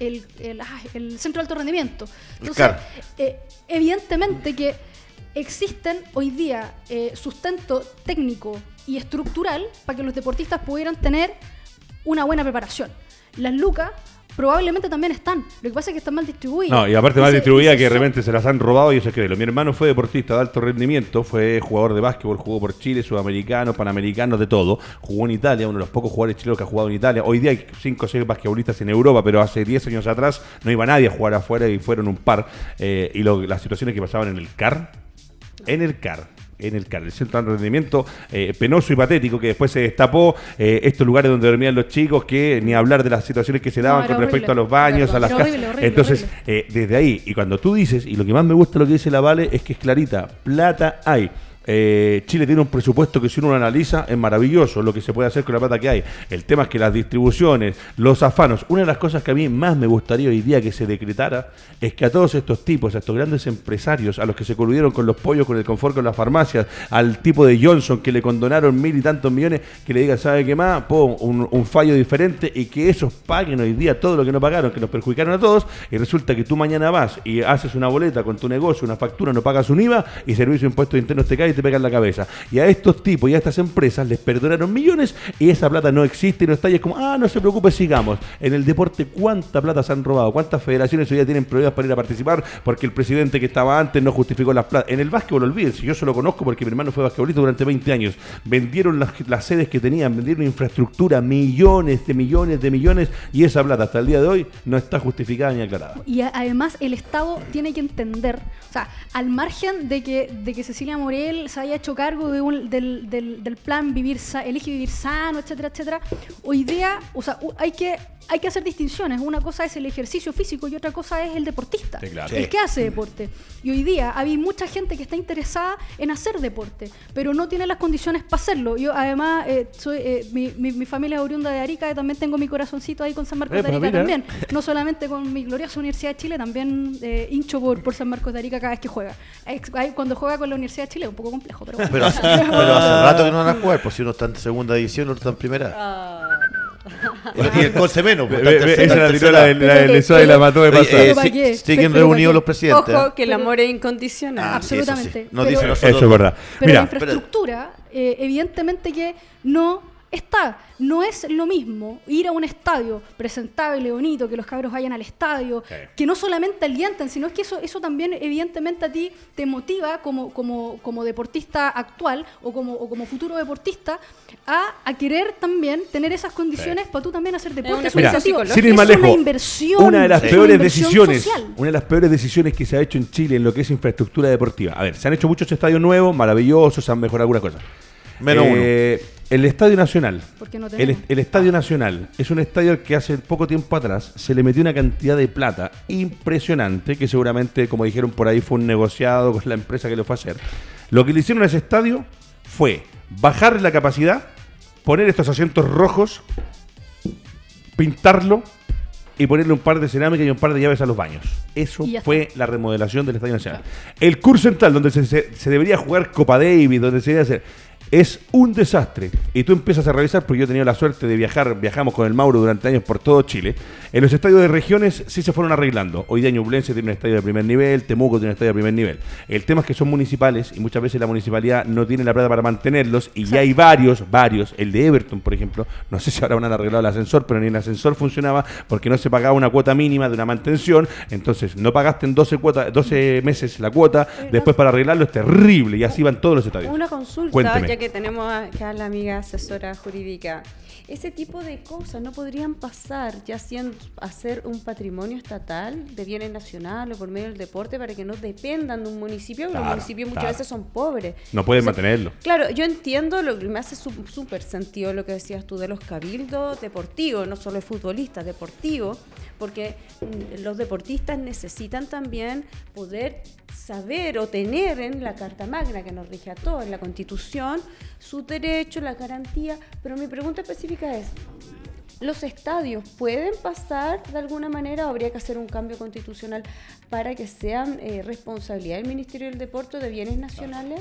el, el- ah, el centro de alto rendimiento. Entonces, eh, evidentemente que existen hoy día eh, sustento técnico y estructural para que los deportistas pudieran tener una buena preparación. Las lucas probablemente también están. Lo que pasa es que están mal distribuidas. No, y aparte se- distribuida que de repente se las han robado y eso es que Mi hermano fue deportista de alto rendimiento, fue jugador de básquetbol, jugó por Chile, sudamericano, panamericano, de todo. Jugó en Italia, uno de los pocos jugadores chilenos que ha jugado en Italia. Hoy día hay 5 o 6 basquetbolistas en Europa, pero hace 10 años atrás no iba nadie a jugar afuera y fueron un par. Eh, y lo- las situaciones que pasaban en el CAR, en el CAR. En el CAR, el centro de rendimiento eh, penoso y patético que después se destapó eh, estos lugares donde dormían los chicos, que ni hablar de las situaciones que se daban con respecto a los baños, a las casas. horrible, horrible, Entonces, eh, desde ahí, y cuando tú dices, y lo que más me gusta lo que dice la Vale es que es clarita, plata hay. Eh, Chile tiene un presupuesto que si uno lo analiza es maravilloso lo que se puede hacer con la plata que hay. El tema es que las distribuciones, los afanos, una de las cosas que a mí más me gustaría hoy día que se decretara es que a todos estos tipos, a estos grandes empresarios, a los que se coludieron con los pollos, con el confort, con las farmacias, al tipo de Johnson que le condonaron mil y tantos millones, que le digan, ¿sabe qué más? Un, fallo diferente y que esos paguen hoy día todo lo que no pagaron, que nos perjudicaron a todos, y resulta que tú mañana vas y haces una boleta con tu negocio, una factura, no pagas un IVA y Servicio de Impuestos Internos te cae te la cabeza. Y a estos tipos y a estas empresas les perdonaron millones y esa plata no existe y no está y es como, ah, no se preocupe, sigamos. En el deporte, ¿cuánta plata se han robado? ¿Cuántas federaciones hoy día tienen problemas para ir a participar porque el presidente que estaba antes no justificó las plata? En el básquetbol, olvídense, yo solo conozco porque mi hermano fue basquetbolista durante 20 años. Vendieron las, las sedes que tenían, vendieron infraestructura, millones de millones de millones y esa plata hasta el día de hoy no está justificada ni aclarada. Y además el Estado tiene que entender, o sea, al margen de que, de que Cecilia Morel se haya hecho cargo de un- del, del- del plan vivir sa- elige vivir sano, etcétera, etcétera, hoy día, o sea, hay que, hay que hacer distinciones. Una cosa es el ejercicio físico y otra cosa es el deportista, Sí, claro. el Sí. que hace deporte. Y hoy día hay mucha gente que está interesada en hacer deporte, pero no tiene las condiciones para hacerlo. Yo además, eh, soy, eh, mi, mi- mi familia es oriunda de Arica y también tengo mi corazoncito ahí con San Marcos Eh, de Arica mira. también. No solamente con mi gloriosa Universidad de Chile, también eh, hincho por, por San Marcos de Arica cada vez que juega. Cuando juega con la Universidad de Chile un poco complejo, pero bueno. Pero hace, pero hace rato que no van a jugar, pues si uno está en segunda división, otro está en primera. Y lo tiene el Conce menos, pues, esa la tiró tercera. la, y mató de pasada. eh, siguen Pero ¿pa' reunidos los presidentes. Ojo, que el amor es incondicional. Ah, sí, eso sí. Absolutamente. Eso es verdad. Pero la Mira, infraestructura, eh, evidentemente que no está. No es lo mismo ir a un estadio presentable, bonito, que los cabros vayan al estadio, que no solamente alientan, sino que eso, eso también evidentemente a ti te motiva como, como, como deportista actual o como, o como futuro deportista a, a querer también tener esas condiciones para tú también hacer deporte. una Es Mira, sin ir una inversión. una de las peores decisiones, social. una de las peores decisiones que se ha hecho en Chile en lo que es infraestructura deportiva. A ver, se han hecho muchos estadios nuevos, maravillosos, se han mejorado algunas cosas. Menos Eh, El Estadio Nacional. Porque no El, el Estadio Nacional es un estadio al que hace poco tiempo atrás se le metió una cantidad de plata impresionante, que seguramente, como dijeron por ahí, fue un negociado con la empresa que lo fue a hacer. Lo que le hicieron a ese estadio fue bajar la capacidad, poner estos asientos rojos, pintarlo y ponerle un par de cerámica y un par de llaves a los baños. Eso fue la remodelación del Estadio Nacional. El curso central, donde se, se- se debería jugar Copa Davis, donde se debería hacer, es un desastre. Y tú empiezas a revisar, porque yo he tenido la suerte de viajar, viajamos con el Mauro durante años por todo Chile. En los estadios de regiones sí se fueron arreglando. Hoy día Ñublense tiene un estadio de primer nivel, Temuco tiene un estadio de primer nivel. El tema es que son municipales y muchas veces la municipalidad no tiene la plata para mantenerlos y ya hay varios, varios. El de Everton, por ejemplo, no sé si ahora van a arreglar el ascensor, pero ni el ascensor funcionaba porque no se pagaba una cuota mínima de una mantención. Entonces no pagaste en 12, cuotas 12 meses la cuota, después para arreglarlo es terrible y así van todos los estadios. Una consulta, Cuénteme. Que tenemos acá a la amiga asesora jurídica. Ese tipo de cosas no podrían pasar ya siendo hacer un patrimonio estatal de bienes nacionales o por medio del deporte para que no dependan de un municipio, porque Claro, los municipios muchas claro. veces son pobres. No pueden Entonces, mantenerlo. Claro, yo entiendo, lo que me hace súper sentido lo que decías tú de los cabildos deportivos, no solo de futbolistas, deportivos, porque mm, los deportistas necesitan también poder saber o tener en la Carta Magna que nos rige a todos, en la Constitución, sus derechos, la garantía. Pero mi pregunta específica es, ¿los estadios pueden pasar de alguna manera o habría que hacer un cambio constitucional para que sean eh, responsabilidad del Ministerio del Deporte de bienes nacionales?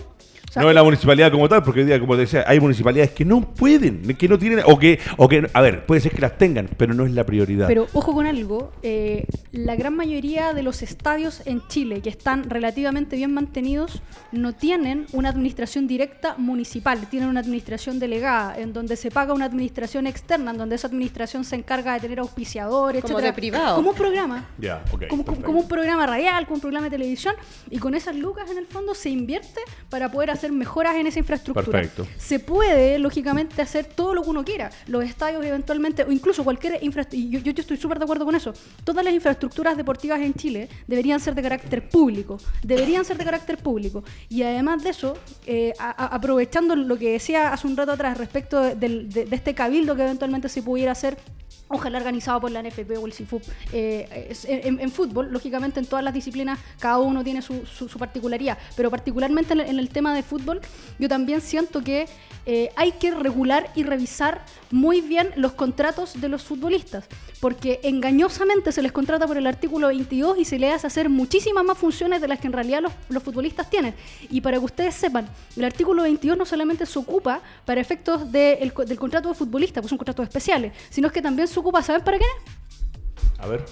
O sea, no es la municipalidad como tal, porque hoy día, como te decía, hay municipalidades que no pueden, que no tienen, o que, o que, a ver, puede ser que las tengan, pero no es la prioridad. Pero ojo con algo, eh, la gran mayoría de los estadios en Chile que están relativamente bien mantenidos no tienen una administración directa municipal, tienen una administración delegada, en donde se paga una administración externa, en donde esa administración se encarga de tener auspiciadores, Como etcétera. de privado. Como un programa. Ya, ok. Como, como- perfecto. como un programa radial, como un programa de televisión, y con esas lucas en el fondo se invierte para poder hacer mejoras en esa infraestructura. Perfecto. Se puede, lógicamente, hacer todo lo que uno quiera. Los estadios eventualmente, o incluso cualquier infraestructura, yo, yo, yo estoy súper de acuerdo con eso, todas las infraestructuras deportivas en Chile deberían ser de carácter público, deberían ser de carácter público. Y además de eso, eh, a- a- aprovechando lo que decía hace un rato atrás respecto de, del- de- de este cabildo que eventualmente se pudiera hacer Ojalá organizado por la NFP o el CIFUP. Eh, en, en fútbol, lógicamente, en todas las disciplinas, cada uno tiene su, su- su particularidad. Pero particularmente en el, en el tema de fútbol, yo también siento que eh, hay que regular y revisar muy bien los contratos de los futbolistas. Porque engañosamente se les contrata por el artículo 22 y se les hace hacer muchísimas más funciones de las que en realidad los, los futbolistas tienen. Y para que ustedes sepan, el artículo 22 no solamente se ocupa para efectos de- el del contrato de futbolista, pues son contratos especiales, sino que también se ocupa, ¿saben para qué? A ver.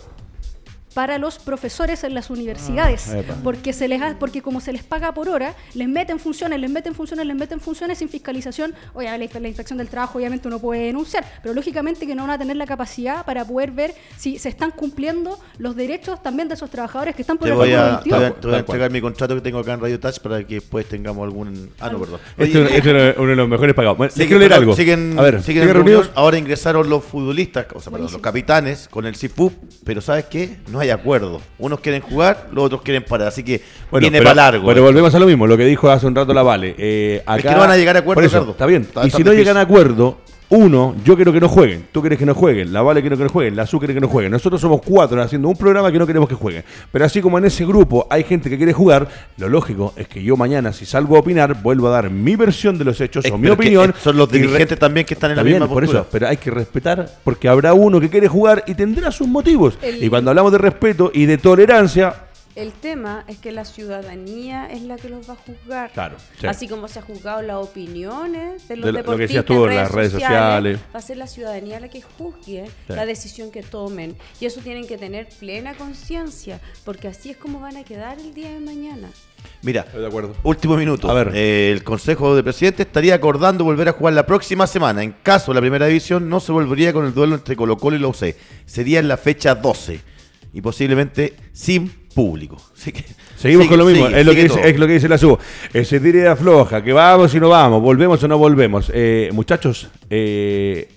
Para los profesores en las universidades, Ah, porque se les ha- porque como se les paga por hora, les meten funciones, les meten funciones, les meten funciones sin fiscalización. Oye, la, la inspección del trabajo obviamente uno puede denunciar, pero lógicamente que no van a tener la capacidad para poder ver si se están cumpliendo los derechos también de esos trabajadores que están por Te el voy, a, te 22. voy a- te voy a entregar mi contrato que tengo acá en Radio Touch para que después tengamos algún. Ah, no, perdón. Este, Oye, este es uno de los mejores pagados. Bueno, siguen- quiero leer algo. Siguen, a ver, siguen ¿siguen en reunidos? Ahora ingresaron los futbolistas, o sea, perdón, los capitanes con el CIFUP, pero ¿sabes qué? No hay acuerdo. Unos quieren jugar, los otros quieren parar. Así que Bueno, viene pero, para largo. Pero eh. volvemos a lo mismo, lo que dijo hace un rato la Vale. Eh, acá, que no van a llegar a acuerdo, eso. Está bien. Está- y está si no llegan a acuerdo, uno, yo quiero que no jueguen. Tú quieres que no jueguen. La Vale quiere que no jueguen. La Su quiere que no jueguen. Nosotros somos cuatro haciendo un programa que no queremos que jueguen. Pero así como en ese grupo hay gente que quiere jugar, lo lógico es que yo mañana, si salgo a opinar, vuelvo a dar mi versión de los hechos Es- o mi opinión. son los dirigentes también que están en la misma por postura. eso, pero hay que respetar porque habrá uno que quiere jugar y tendrá sus motivos. El- Y cuando hablamos de respeto y de tolerancia, El tema es que la ciudadanía es la que los va a juzgar. Claro, sí. Así como se ha juzgado las opiniones de los De lo- lo que deportistas decías tú, en las redes sociales. va a ser la ciudadanía la que juzgue Sí. la decisión que tomen. Y eso tienen que tener plena conciencia, porque así es como van a quedar el día de mañana. Mira, Estoy de acuerdo. Último minuto. A ver. Eh, el Consejo de Presidente estaría acordando volver a jugar la próxima semana. En caso de la primera división, no se volvería con el duelo entre Colo Colo y la UC. Sería en la fecha 12. Y posiblemente sin público. Así que, Seguimos sigue- con lo mismo, sigue- es, lo que dice, es lo que dice la SU. Eh, se tira y afloja, que vamos y no vamos, volvemos o no volvemos. Eh, muchachos, eh,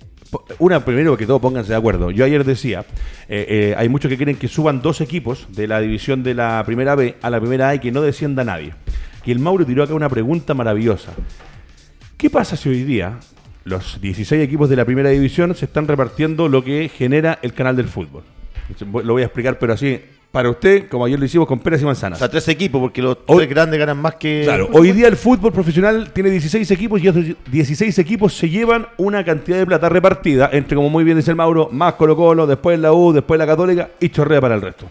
una primero que todo pónganse de acuerdo. Yo ayer decía, eh, eh, hay muchos que quieren que suban dos equipos de la división de la primera B a la primera A y que no descienda nadie. Y el Mauro tiró acá una pregunta maravillosa. ¿Qué pasa si hoy día los 16 equipos de la primera división se están repartiendo lo que genera el canal del fútbol? Lo voy a explicar, pero así, para usted, como ayer lo hicimos con peras y O manzanas. sea, tres equipos, porque los Hoy- tres grandes ganan más que. Claro, hoy día el fútbol profesional tiene 16 equipos y esos 16 equipos se llevan una cantidad de plata repartida entre, como muy bien dice el Mauro, más Colo Colo, después la U, después la Católica y chorrea para el resto.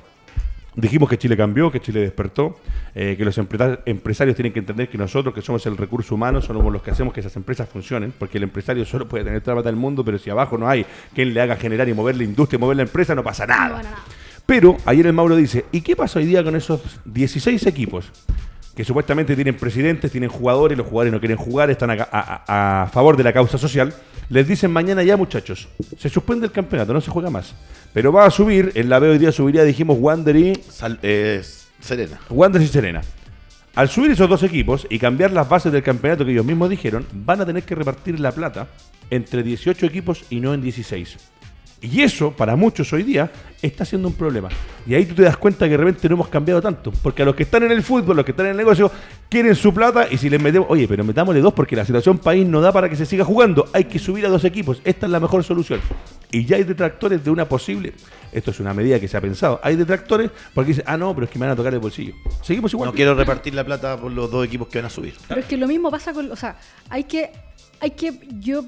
Dijimos que Chile cambió, que Chile despertó, eh, que los empresa- empresarios tienen que entender que nosotros, que somos el recurso humano, somos los que hacemos que esas empresas funcionen, porque el empresario solo puede tener toda la plata del mundo, pero si abajo no hay quien le haga generar y mover la industria y mover la empresa, no pasa nada. No. Pero ayer el Mauro dice, ¿y qué pasa hoy día con esos 16 equipos? Que supuestamente tienen presidentes, tienen jugadores, los jugadores no quieren jugar, están a, a- a- a favor de la causa social. Les dicen mañana ya muchachos, se suspende el campeonato, no se juega más. Pero va a subir, en la B hoy día subiría, dijimos, Wander y, Sal- eh, Serena. Wander y Serena. Al subir esos dos equipos y cambiar las bases del campeonato que ellos mismos dijeron, van a tener que repartir la plata entre 18 equipos y no en 16. Y eso, para muchos hoy día, está siendo un problema. Y ahí tú te das cuenta que de repente no hemos cambiado tanto. Porque a los que están en el fútbol, los que están en el negocio, quieren su plata y si les metemos, oye, pero metámosle dos porque la situación país no da para que se siga jugando. Hay que subir a dos equipos. Esta es la mejor solución. Y ya hay detractores de una posible, esto es una medida que se ha pensado, hay detractores porque dicen, ah, no, pero es que me van a tocar el bolsillo. Seguimos igual. No quiero repartir la plata por los dos equipos que van a subir. Pero es que lo mismo pasa con, o sea, hay que, hay que, yo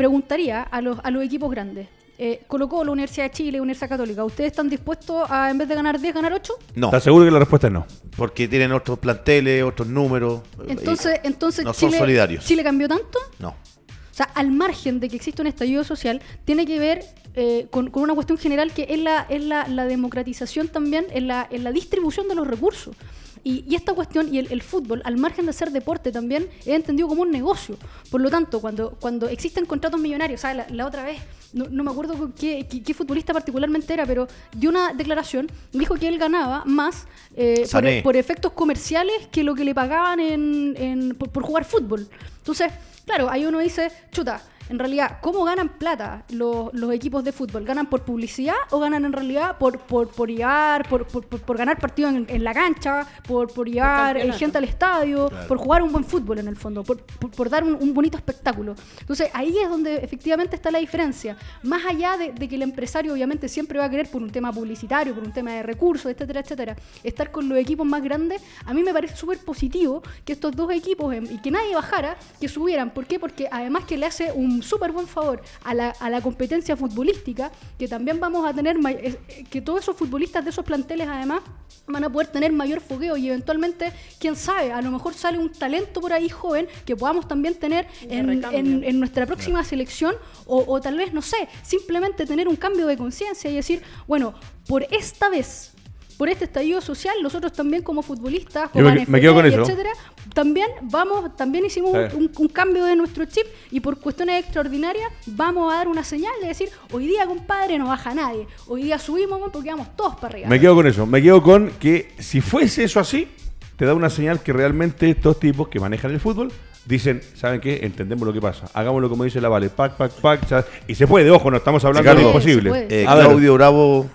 preguntaría a los, a los equipos grandes. Eh, Colo Colo, Universidad de Chile, Universidad Católica, ¿ustedes están dispuestos a, en vez de ganar 10, ganar 8? No, ¿Estás seguro que la respuesta es no? porque tienen otros planteles, otros números. eh, Entonces, entonces no son Chile, solidarios. Chile cambió tanto. No. O sea, al margen de que existe un estallido social, tiene que ver eh, con, con una cuestión general que es la, es la, la democratización también en la, en la distribución de los recursos. Y, y esta cuestión y el, el fútbol, al margen de ser deporte también, es entendido como un negocio. Por lo tanto, cuando, cuando existen contratos millonarios, ¿sabes? La, la otra vez, no, no me acuerdo qué, qué- qué futbolista particularmente era, pero dio una declaración, dijo que él ganaba más eh, por, por efectos comerciales que lo que le pagaban en, en- por, por jugar fútbol. Entonces, claro, ahí uno dice, chuta, en realidad, ¿cómo ganan plata los, los equipos de fútbol? ¿Ganan por publicidad o ganan en realidad por, por, por llevar, por, por, por- por ganar partidos en, en la cancha, por, por llevar eh, gente al estadio, por jugar un buen fútbol en el fondo, por, por- por dar un, un bonito espectáculo? Entonces, ahí es donde efectivamente está la diferencia. Más allá de, de que el empresario obviamente siempre va a querer por un tema publicitario, por un tema de recursos, etcétera, etcétera, estar con los equipos más grandes, a mí me parece súper positivo que estos dos equipos, em, y que nadie bajara, que subieran. ¿Por qué? Porque además que le hace un súper buen favor a la, a la competencia futbolística, que también vamos a tener, may- eh, que todos esos futbolistas de esos planteles además van a poder tener mayor fogueo y eventualmente, quién sabe, a lo mejor sale un talento por ahí joven que podamos también tener en, en- en nuestra próxima selección o, o tal vez, no sé, simplemente tener un cambio de conciencia y decir, bueno, por esta vez, por este estallido social, nosotros también como futbolistas, como me- me quedo con eso. etcétera, también vamos, también hicimos Sí. un, un cambio de nuestro chip y por cuestiones extraordinarias vamos a dar una señal de decir, hoy día, compadre, no baja nadie, hoy día subimos porque vamos todos para arriba. Me quedo con eso. Me quedo con que si fuese eso así, te da una señal que realmente estos tipos que manejan el fútbol dicen, ¿saben qué? Entendemos lo que pasa. Hagámoslo como dice la Vale. Pac, pac, pac. ¿sabes? Y se puede, ojo, no estamos hablando de lo imposible. Eh, Claudio Bravo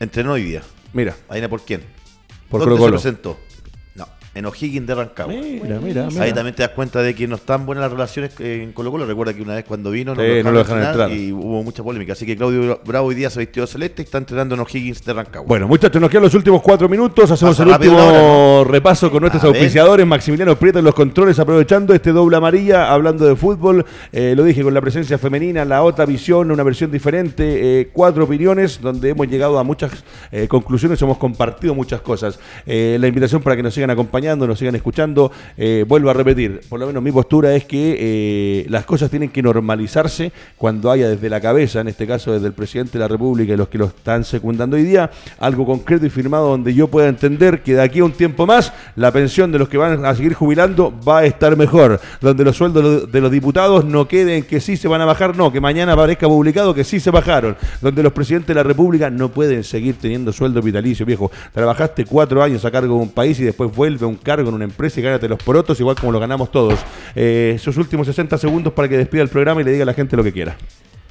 entrenó hoy día. mira. ¿Adivina por quién? Por ¿Dónde Colo-Colo. se presentó? No, en O'Higgins de Rancagua. Mira, mira, mira. Ahí también te das cuenta de que no están buenas las relaciones eh, en Colo Colo. Recuerda que una vez cuando vino Sí, no lo dejaron entrar. y hubo mucha polémica. Así que Claudio Bravo hoy día se vistió de celeste y está entrenando en O'Higgins de Rancagua. Bueno, muchachos, nos quedan los últimos cuatro minutos. Hacemos Pasa el último repaso con nuestros A ver. auspiciadores. Maximiliano Prieto en los controles, aprovechando este doble amarilla, hablando de fútbol. Eh, lo dije con la presencia femenina, la otra visión, una versión diferente. eh, cuatro opiniones donde hemos llegado a muchas eh, conclusiones, hemos compartido muchas cosas. Eh, la invitación para que nos sigan acompañando, nos sigan escuchando. Eh, vuelvo a repetir, por lo menos mi postura es que eh, las cosas tienen que normalizarse cuando haya desde la cabeza, en este caso desde el presidente de la República y los que lo están secundando hoy día, algo concreto y firmado donde yo pueda entender que de aquí a un tiempo más la pensión de los que van a seguir jubilando va a estar mejor, donde los sueldos de los- diputados no queden que sí se van a bajar, no, que mañana aparezca publicado que sí se bajaron, donde los presidentes de la República no pueden seguir teniendo sueldo vitalicio, viejo. Trabajaste cuatro años a cargo de un país y después vuelve a un cargo en una empresa y gánate los porotos igual como lo ganamos todos. Eh, sus últimos 60 segundos para que despida el programa y le diga a la gente lo que quiera.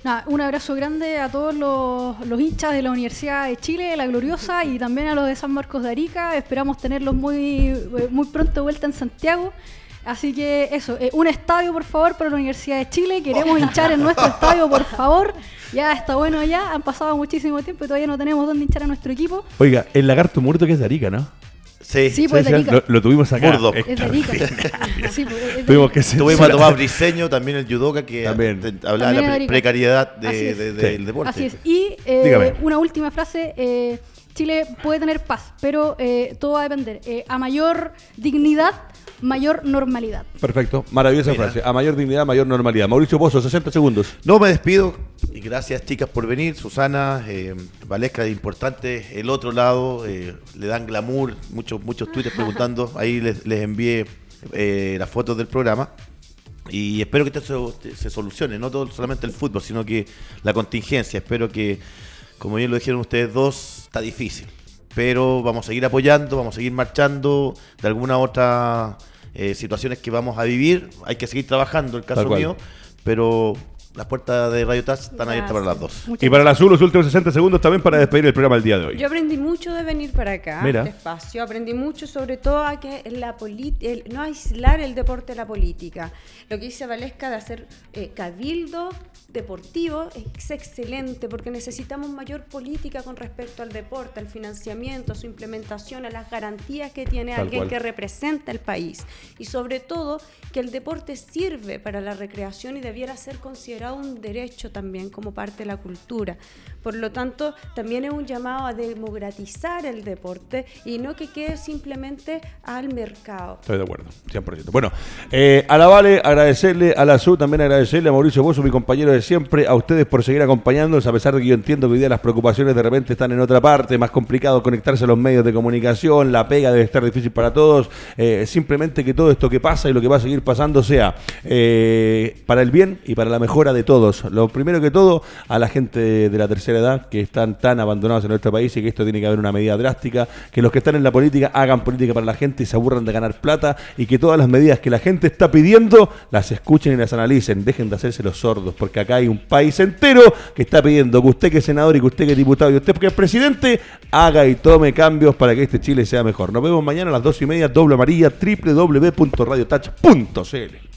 Nada, un abrazo grande a todos los, los hinchas de la Universidad de Chile, la gloriosa, y también a los de San Marcos de Arica. Esperamos tenerlos muy, muy pronto de vuelta en Santiago. Así que eso, eh, un estadio por favor para la Universidad de Chile. Queremos hinchar en nuestro estadio, por favor. Ya está bueno ya, han pasado muchísimo tiempo y todavía no tenemos dónde hinchar a nuestro equipo. Oiga, el lagarto muerto que es de Arica, ¿no? Sí, Sí, pues. Lo, lo tuvimos acá. Murdoch. Es de Arica. Sí, pues, Tuvimos que Tuvimos a. Tomás Briseño, también el judoka, que También. hablaba También de la pre- precariedad de- del deporte. Así es. Y eh, una última frase. eh, Chile puede tener paz, pero eh, todo va a depender. Eh, a mayor dignidad, mayor normalidad. Perfecto, maravillosa Mira. frase. A mayor dignidad, mayor normalidad. Mauricio Pozo, 60 segundos. No me despido y gracias chicas por venir. Susana, eh, Valesca, importante. El otro lado, eh, le dan glamour, muchos muchos tweets preguntando. Ahí les, les envié eh, las fotos del programa. Y espero que esto se, se solucione, no todo solamente el fútbol, sino que la contingencia. Espero que, como bien lo dijeron ustedes dos, está difícil. Pero vamos a seguir apoyando, vamos a seguir marchando de alguna otra eh, situaciones que vamos a vivir. Hay que seguir trabajando, el caso mío. Pero las puertas de Radio Touch están abiertas para las dos. Muchas Y para el azul, los últimos 60 segundos también para despedir el programa el día de hoy. Yo aprendí mucho de venir para acá, Mira. este espacio. Aprendí mucho, sobre todo, a que la el- no aislar el deporte de la política. Lo que dice Valesca de hacer eh, cabildo deportivo es excelente porque necesitamos mayor política con respecto al deporte, al financiamiento, a su implementación, a las garantías que tiene Tal alguien cual. que representa el país. Y sobre todo, que el deporte sirve para la recreación y debiera ser considerado considerado un derecho también como parte de la cultura. Por lo tanto, también es un llamado a democratizar el deporte y no que quede simplemente al mercado. Estoy de acuerdo, 100%. Bueno, eh, a la Vale, agradecerle, a la SU también agradecerle, a Mauricio Bozo, mi compañero de siempre, a ustedes por seguir acompañándonos, a pesar de que yo entiendo que hoy día las preocupaciones de repente están en otra parte, más complicado conectarse a los medios de comunicación, la pega debe estar difícil para todos, eh, simplemente que todo esto que pasa y lo que va a seguir pasando sea eh, para el bien y para la mejora de todos. Lo primero que todo, a la gente de la tercera edad que están tan abandonados en nuestro país y que esto tiene que haber una medida drástica, que los que están en la política hagan política para la gente y se aburran de ganar plata y que todas las medidas que la gente está pidiendo las escuchen y las analicen, dejen de hacerse los sordos, porque acá hay un país entero que está pidiendo que usted que es senador y que usted que es diputado y usted que es presidente, haga y tome cambios para que este Chile sea mejor. Nos vemos mañana a las dos y media, doble amarilla, www.radiotouch.cl.